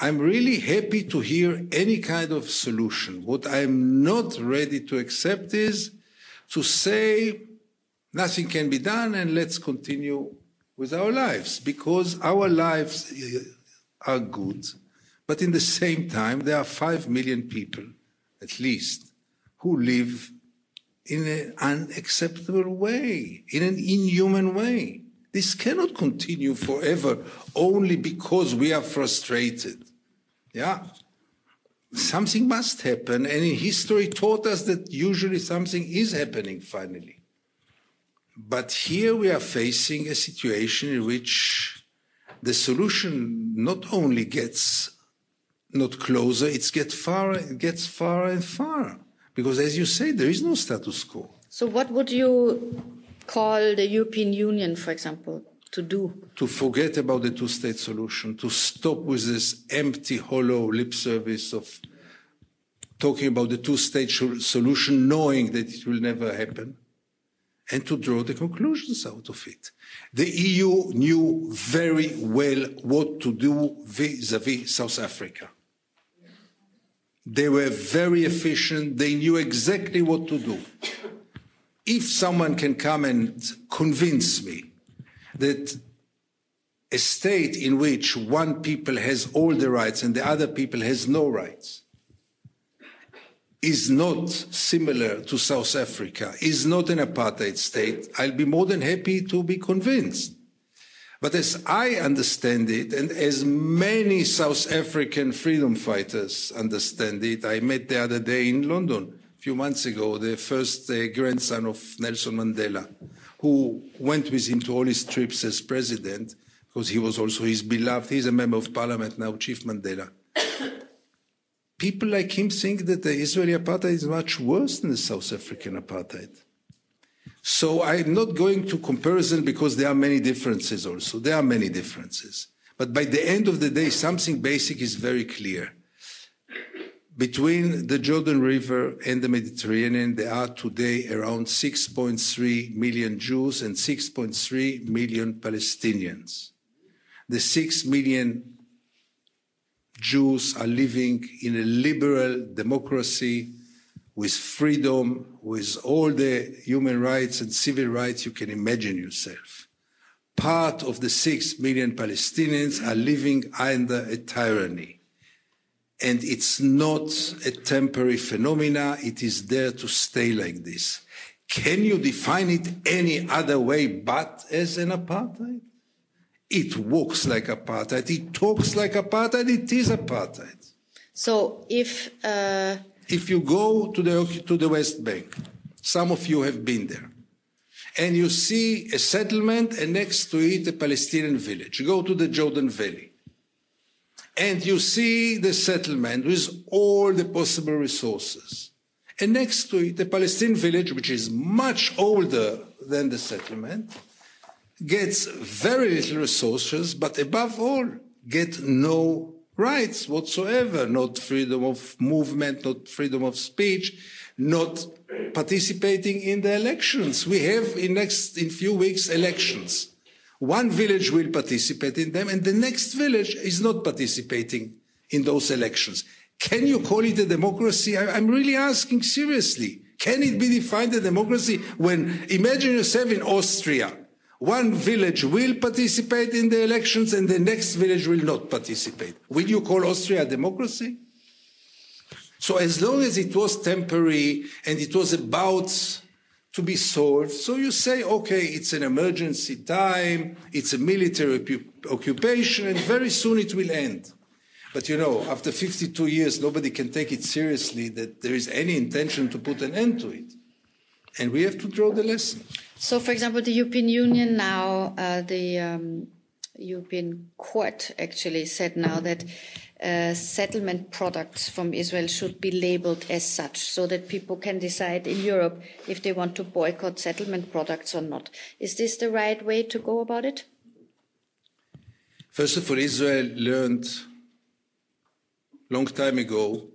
I'm really happy to hear any kind of solution. What I'm not ready to accept is to say nothing can be done and let's continue with our lives because our lives uh, are good. But in the same time, there are five million people, at least, who live in an unacceptable way, in an inhuman way. This cannot continue forever only because we are frustrated. Yeah. Something must happen. And history taught us that usually something is happening finally. But here we are facing a situation in which the solution not only gets not closer, it gets far, it gets far and far. Because as you say, there is no status quo. So what would you call the European Union, for example, to do? To forget about the two-state solution, to stop with this empty, hollow lip service of talking about the two-state solution, knowing that it will never happen, and to draw the conclusions out of it. The EU knew very well what to do vis-à-vis South Africa. They were very efficient. They knew exactly what to do. If someone can come and convince me that a state in which one people has all the rights and the other people has no rights is not similar to South Africa, is not an apartheid state, I'll be more than happy to be convinced. But as I understand it, and as many South African freedom fighters understand it, I met the other day in London, a few months ago, the first uh, grandson of Nelson Mandela, who went with him to all his trips as president, because he was also his beloved, he's a member of parliament now, Chief Mandela. People like him think that the Israeli apartheid is much worse than the South African apartheid. So I'm not going to comparison because there are many differences also. There are many differences. But by the end of the day, something basic is very clear. Between the Jordan River and the Mediterranean, there are today around 6.3 million Jews and 6.3 million Palestinians. The 6 million Jews are living in a liberal democracy with freedom, with all the human rights and civil rights you can imagine yourself. Part of the six million Palestinians are living under a tyranny. And it's not a temporary phenomena. It is there to stay like this. Can you define it any other way but as an apartheid? It walks like apartheid. It talks like apartheid. It is apartheid. So if uh, if you go to the, to the West Bank, some of you have been there, and you see a settlement and next to it a Palestinian village, you go to the Jordan Valley, and you see the settlement with all the possible resources. And next to it, a Palestinian village, which is much older than the settlement, gets very little resources, but above all, get no rights whatsoever, not freedom of movement, not freedom of speech, not participating in the elections. We have in next, in few weeks, elections. One village will participate in them and the next village is not participating in those elections. Can you call it a democracy? I, I'm really asking seriously. Can it be defined a democracy when imagine yourself in Austria? One village will participate in the elections and the next village will not participate. Will you call Austria a democracy? So as long as it was temporary and it was about to be solved, so you say, okay, it's an emergency time, it's a military occupation, and very soon it will end. But you know, after 52 years, nobody can take it seriously that there is any intention to put an end to it. And we have to draw the lesson. So, for example, the European Union now, uh, the um, European Court actually said now that uh, settlement products from Israel should be labeled as such so that people can decide in Europe if they want to boycott settlement products or not. Is this the right way to go about it? First of all, Israel learned long time ago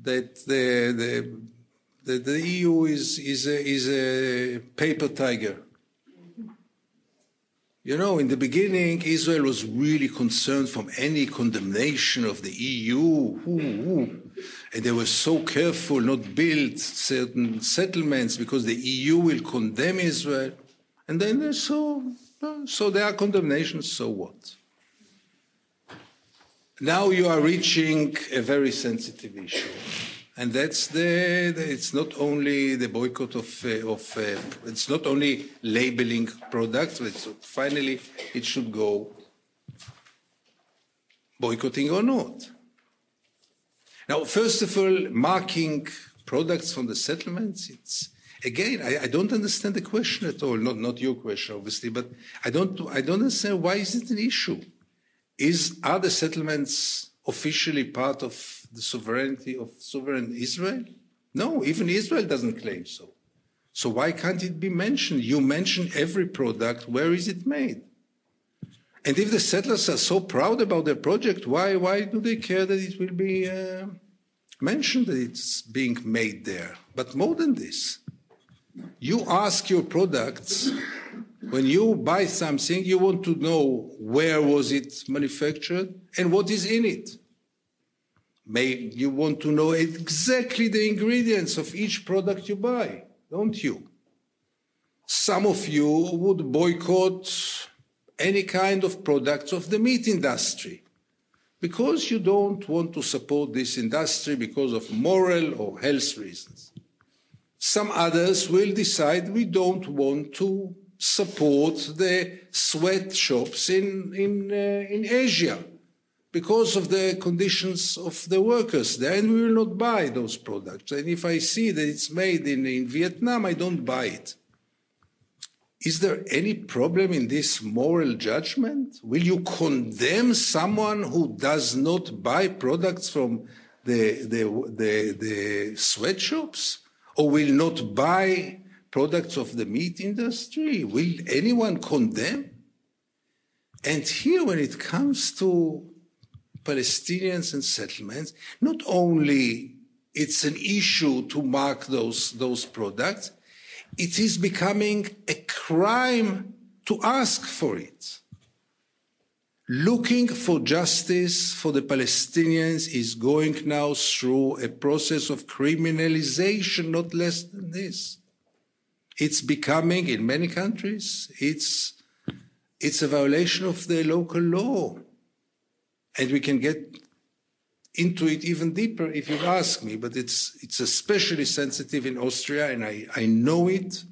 that the, the, the, the EU is, is, a, is a paper tiger. You know, in the beginning, Israel was really concerned from any condemnation of the EU. Ooh, ooh. And they were so careful not build certain settlements because the EU will condemn Israel. And then they saw, so there are condemnations, so what? Now you are reaching a very sensitive issue. And that's the, the it's not only the boycott of, uh, of uh, it's not only labeling products, but finally it should go boycotting or not. Now, first of all, marking products from the settlements, it's, again, I, I, don't understand the question at all. Not, not your question, obviously, but I don't, I don't understand why is it an issue? Is, are the settlements officially part of the sovereignty of sovereign Israel? No, even Israel doesn't claim so. So why can't it be mentioned? You mention every product. Where is it made? And if the settlers are so proud about their project, why, why do they care that it will be uh, mentioned that it's being made there? But more than this, you ask your products, when you buy something, you want to know where was it manufactured and what is in it. Maybe you want to know exactly the ingredients of each product you buy, don't you? Some of you would boycott any kind of products of the meat industry because you don't want to support this industry because of moral or health reasons. Some others will decide we don't want to support the sweatshops in, in, uh, in Asia because of the conditions of the workers there, and we will not buy those products. And if I see that it's made in, in Vietnam, I don't buy it. Is there any problem in this moral judgment? Will you condemn someone who does not buy products from the, the, the, the sweatshops or will not buy products of the meat industry? Will anyone condemn? And here, when it comes to Palestinians and settlements, not only it's an issue to mark those, those products, it is becoming a crime to ask for it. Looking for justice for the Palestinians is going now through a process of criminalization, not less than this. It's becoming, in many countries, it's, it's a violation of the local law. And we can get into it even deeper if you ask me, but it's, it's especially sensitive in Austria, and I, I know it,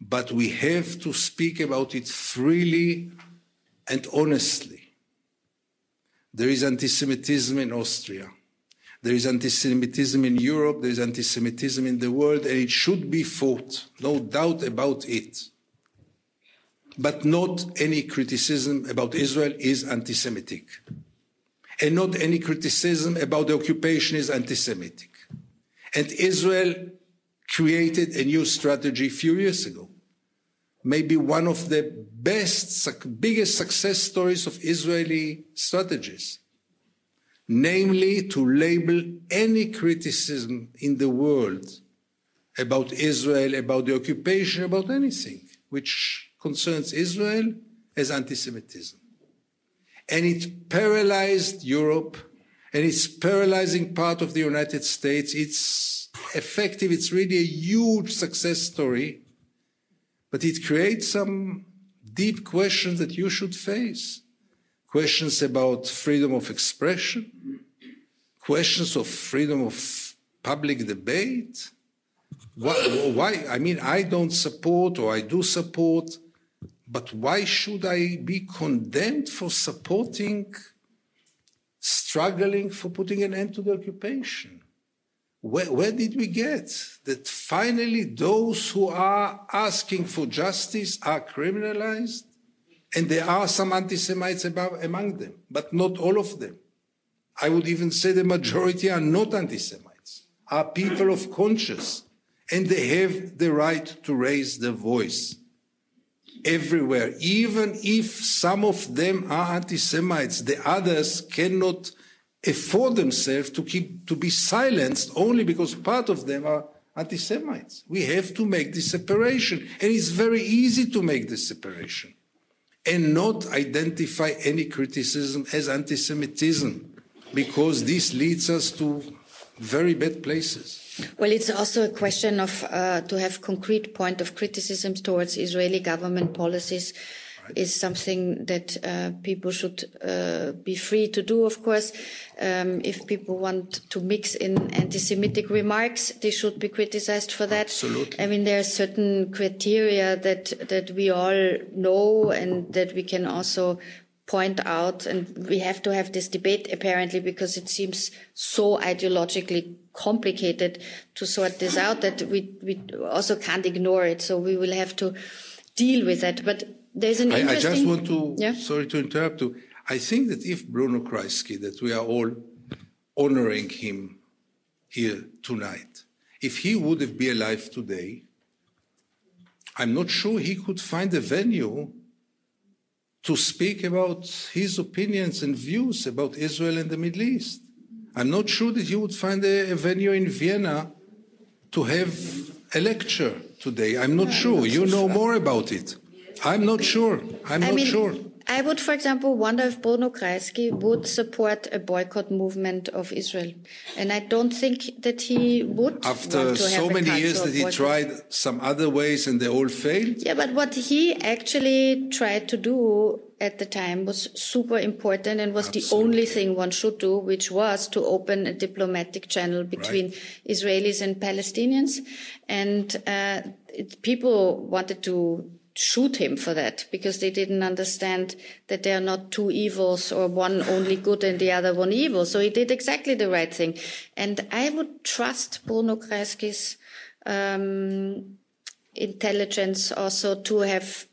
but we have to speak about it freely and honestly. There is anti Semitism in Austria. There is anti Semitism in Europe. There is anti Semitism in the world, and it should be fought. No doubt about it. But not any criticism about Israel is anti Semitic and not any criticism about the occupation is anti-Semitic. And Israel created a new strategy a few years ago. Maybe one of the best, biggest success stories of Israeli strategies. Namely, to label any criticism in the world about Israel, about the occupation, about anything which concerns Israel as anti-Semitism and it paralyzed Europe and it's paralyzing part of the United States. It's effective. It's really a huge success story, but it creates some deep questions that you should face. Questions about freedom of expression, questions of freedom of public debate. Why, why? I mean, I don't support or I do support but why should I be condemned for supporting, struggling for putting an end to the occupation? Where, where did we get that finally those who are asking for justice are criminalized? And there are some anti Semites among them, but not all of them. I would even say the majority are not anti Semites, are people of conscience, and they have the right to raise their voice everywhere. Even if some of them are anti Semites, the others cannot afford themselves to keep to be silenced only because part of them are anti-Semites. We have to make this separation, and it's very easy to make this separation and not identify any criticism as anti-Semitism, because this leads us to very bad places. Well, it's also a question of uh, to have concrete point of criticisms towards Israeli government policies is something that uh, people should uh, be free to do, of course. Um, if people want to mix in anti-Semitic remarks, they should be criticized for that. Absolutely. I mean, there are certain criteria that, that we all know and that we can also point out and we have to have this debate apparently because it seems so ideologically complicated to sort this out that we, we also can't ignore it. So we will have to deal with that. But there's an I, I just want to, Yeah. sorry to interrupt you. I think that if Bruno Kreisky, that we are all honoring him here tonight, if he would have been alive today, I'm not sure he could find a venue to speak about his opinions and views about Israel and the Middle East. I'm not sure that you would find a, a venue in Vienna to have a lecture today. I'm not sure. you know more about it. I'm not sure. I'm I not mean, sure. I would, for example, wonder if Bruno Kreisky would support a boycott movement of Israel. And I don't think that he would. After so many years that he boycott. tried some other ways and they all failed. Yeah, but what he actually tried to do at the time was super important and was the only thing one should do, which was to open a diplomatic channel between Israelis and Palestinians. And uh, it, people wanted to shoot him for that because they didn't understand that there are not two evils or one only good and the other one evil. So he did exactly the right thing. And I would trust Bruno Kreisky's um, intelligence also to have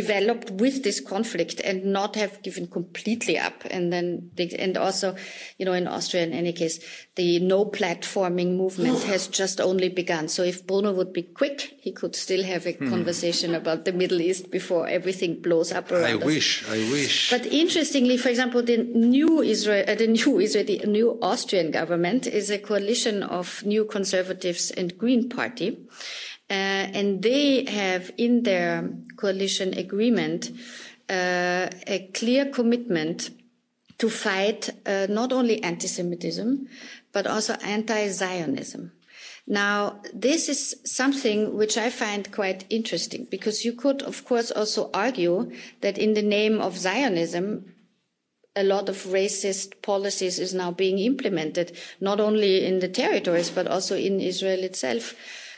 developed with this conflict and not have given completely up and then the, and also you know in austria in any case the no platforming movement has just only begun so if bruno would be quick he could still have a conversation about the middle east before everything blows up around I us. wish, I wish. But interestingly, for example, the new Israel, uh, the new Israeli, new Austrian government is a coalition of new conservatives and Green Party. Uh, and they have in their coalition agreement uh, a clear commitment to fight uh, not only anti-Semitism, but also anti-Zionism. Now, this is something which I find quite interesting because you could, of course, also argue that in the name of Zionism, a lot of racist policies is now being implemented, not only in the territories, but also in Israel itself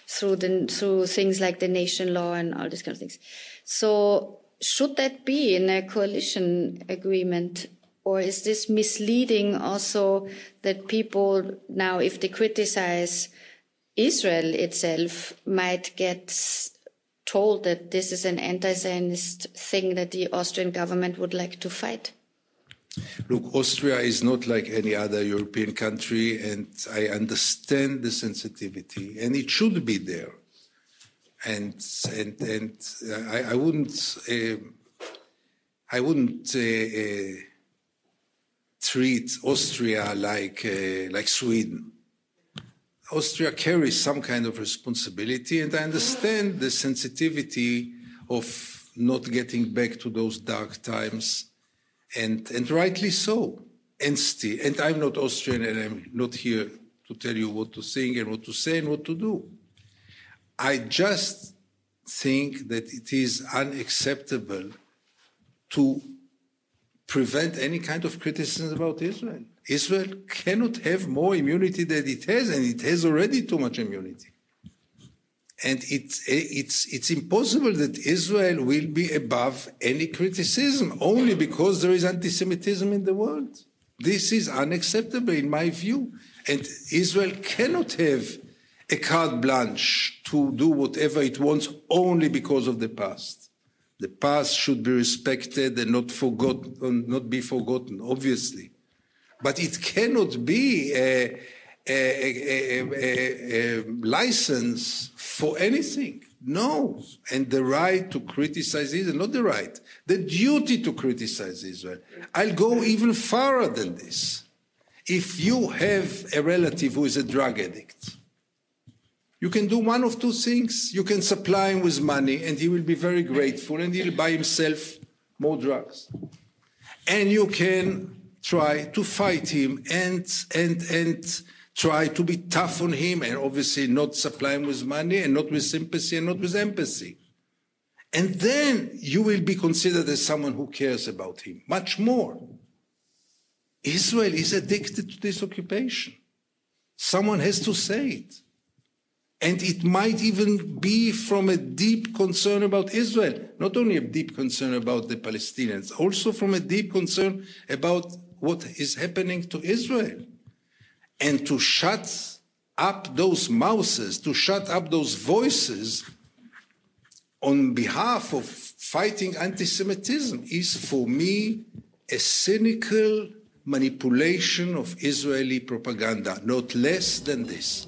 through the, through things like the nation law and all these kind of things. So should that be in a coalition agreement? Or is this misleading also that people now, if they criticize Israel itself, might get told that this is an anti-Zionist thing that the Austrian government would like to fight? Look, Austria is not like any other European country, and I understand the sensitivity, and it should be there. And and and I, I wouldn't uh, I wouldn't uh, uh, treat Austria like uh, like Sweden. Austria carries some kind of responsibility, and I understand the sensitivity of not getting back to those dark times and and rightly so. And still, and I'm not Austrian, and I'm not here to tell you what to think and what to say and what to do. I just think that it is unacceptable to prevent any kind of criticism about Israel. Israel cannot have more immunity than it has, and it has already too much immunity. And it's, it's, it's impossible that Israel will be above any criticism only because there is anti Semitism in the world. This is unacceptable in my view. And Israel cannot have a carte blanche to do whatever it wants only because of the past. The past should be respected and not forgotten, not be forgotten, obviously. But it cannot be a, a, a, a, a license for anything. No. And the right to criticize Israel, not the right, the duty to criticize Israel. I'll go even farther than this. If you have a relative who is a drug addict, you can do one of two things. You can supply him with money and he will be very grateful and he'll buy himself more drugs. And you can try to fight him and, and, and try to be tough on him and obviously not supply him with money and not with sympathy and not with empathy. And then you will be considered as someone who cares about him much more. Israel is addicted to this occupation. Someone has to say it. And it might even be from a deep concern about Israel, not only a deep concern about the Palestinians, also from a deep concern about what is happening to Israel. And to shut up those mouths, to shut up those voices on behalf of fighting anti Semitism is for me a cynical manipulation of Israeli propaganda, not less than this.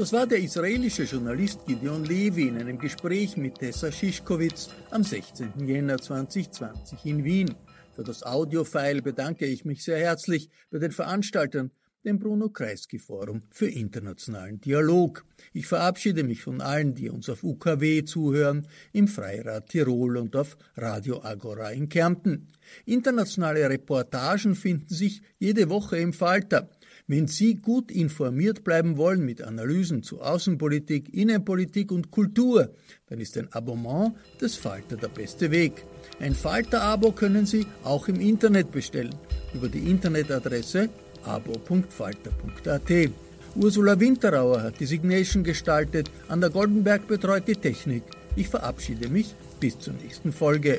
Das war der israelische Journalist Gideon Levi in einem Gespräch mit Tessa Schischkowitz am 16. Jänner 2020 in Wien. Für das Audiofile bedanke ich mich sehr herzlich bei den Veranstaltern, dem Bruno Kreisky Forum für internationalen Dialog. Ich verabschiede mich von allen, die uns auf UKW zuhören, im Freirad Tirol und auf Radio Agora in Kärnten. Internationale Reportagen finden sich jede Woche im Falter. Wenn Sie gut informiert bleiben wollen mit Analysen zu Außenpolitik, Innenpolitik und Kultur, dann ist ein Abonnement des Falter der beste Weg. Ein Falter-Abo können Sie auch im Internet bestellen über die Internetadresse abo.falter.at. Ursula Winterauer hat die Signation gestaltet, Anna Goldenberg betreut die Technik. Ich verabschiede mich bis zur nächsten Folge.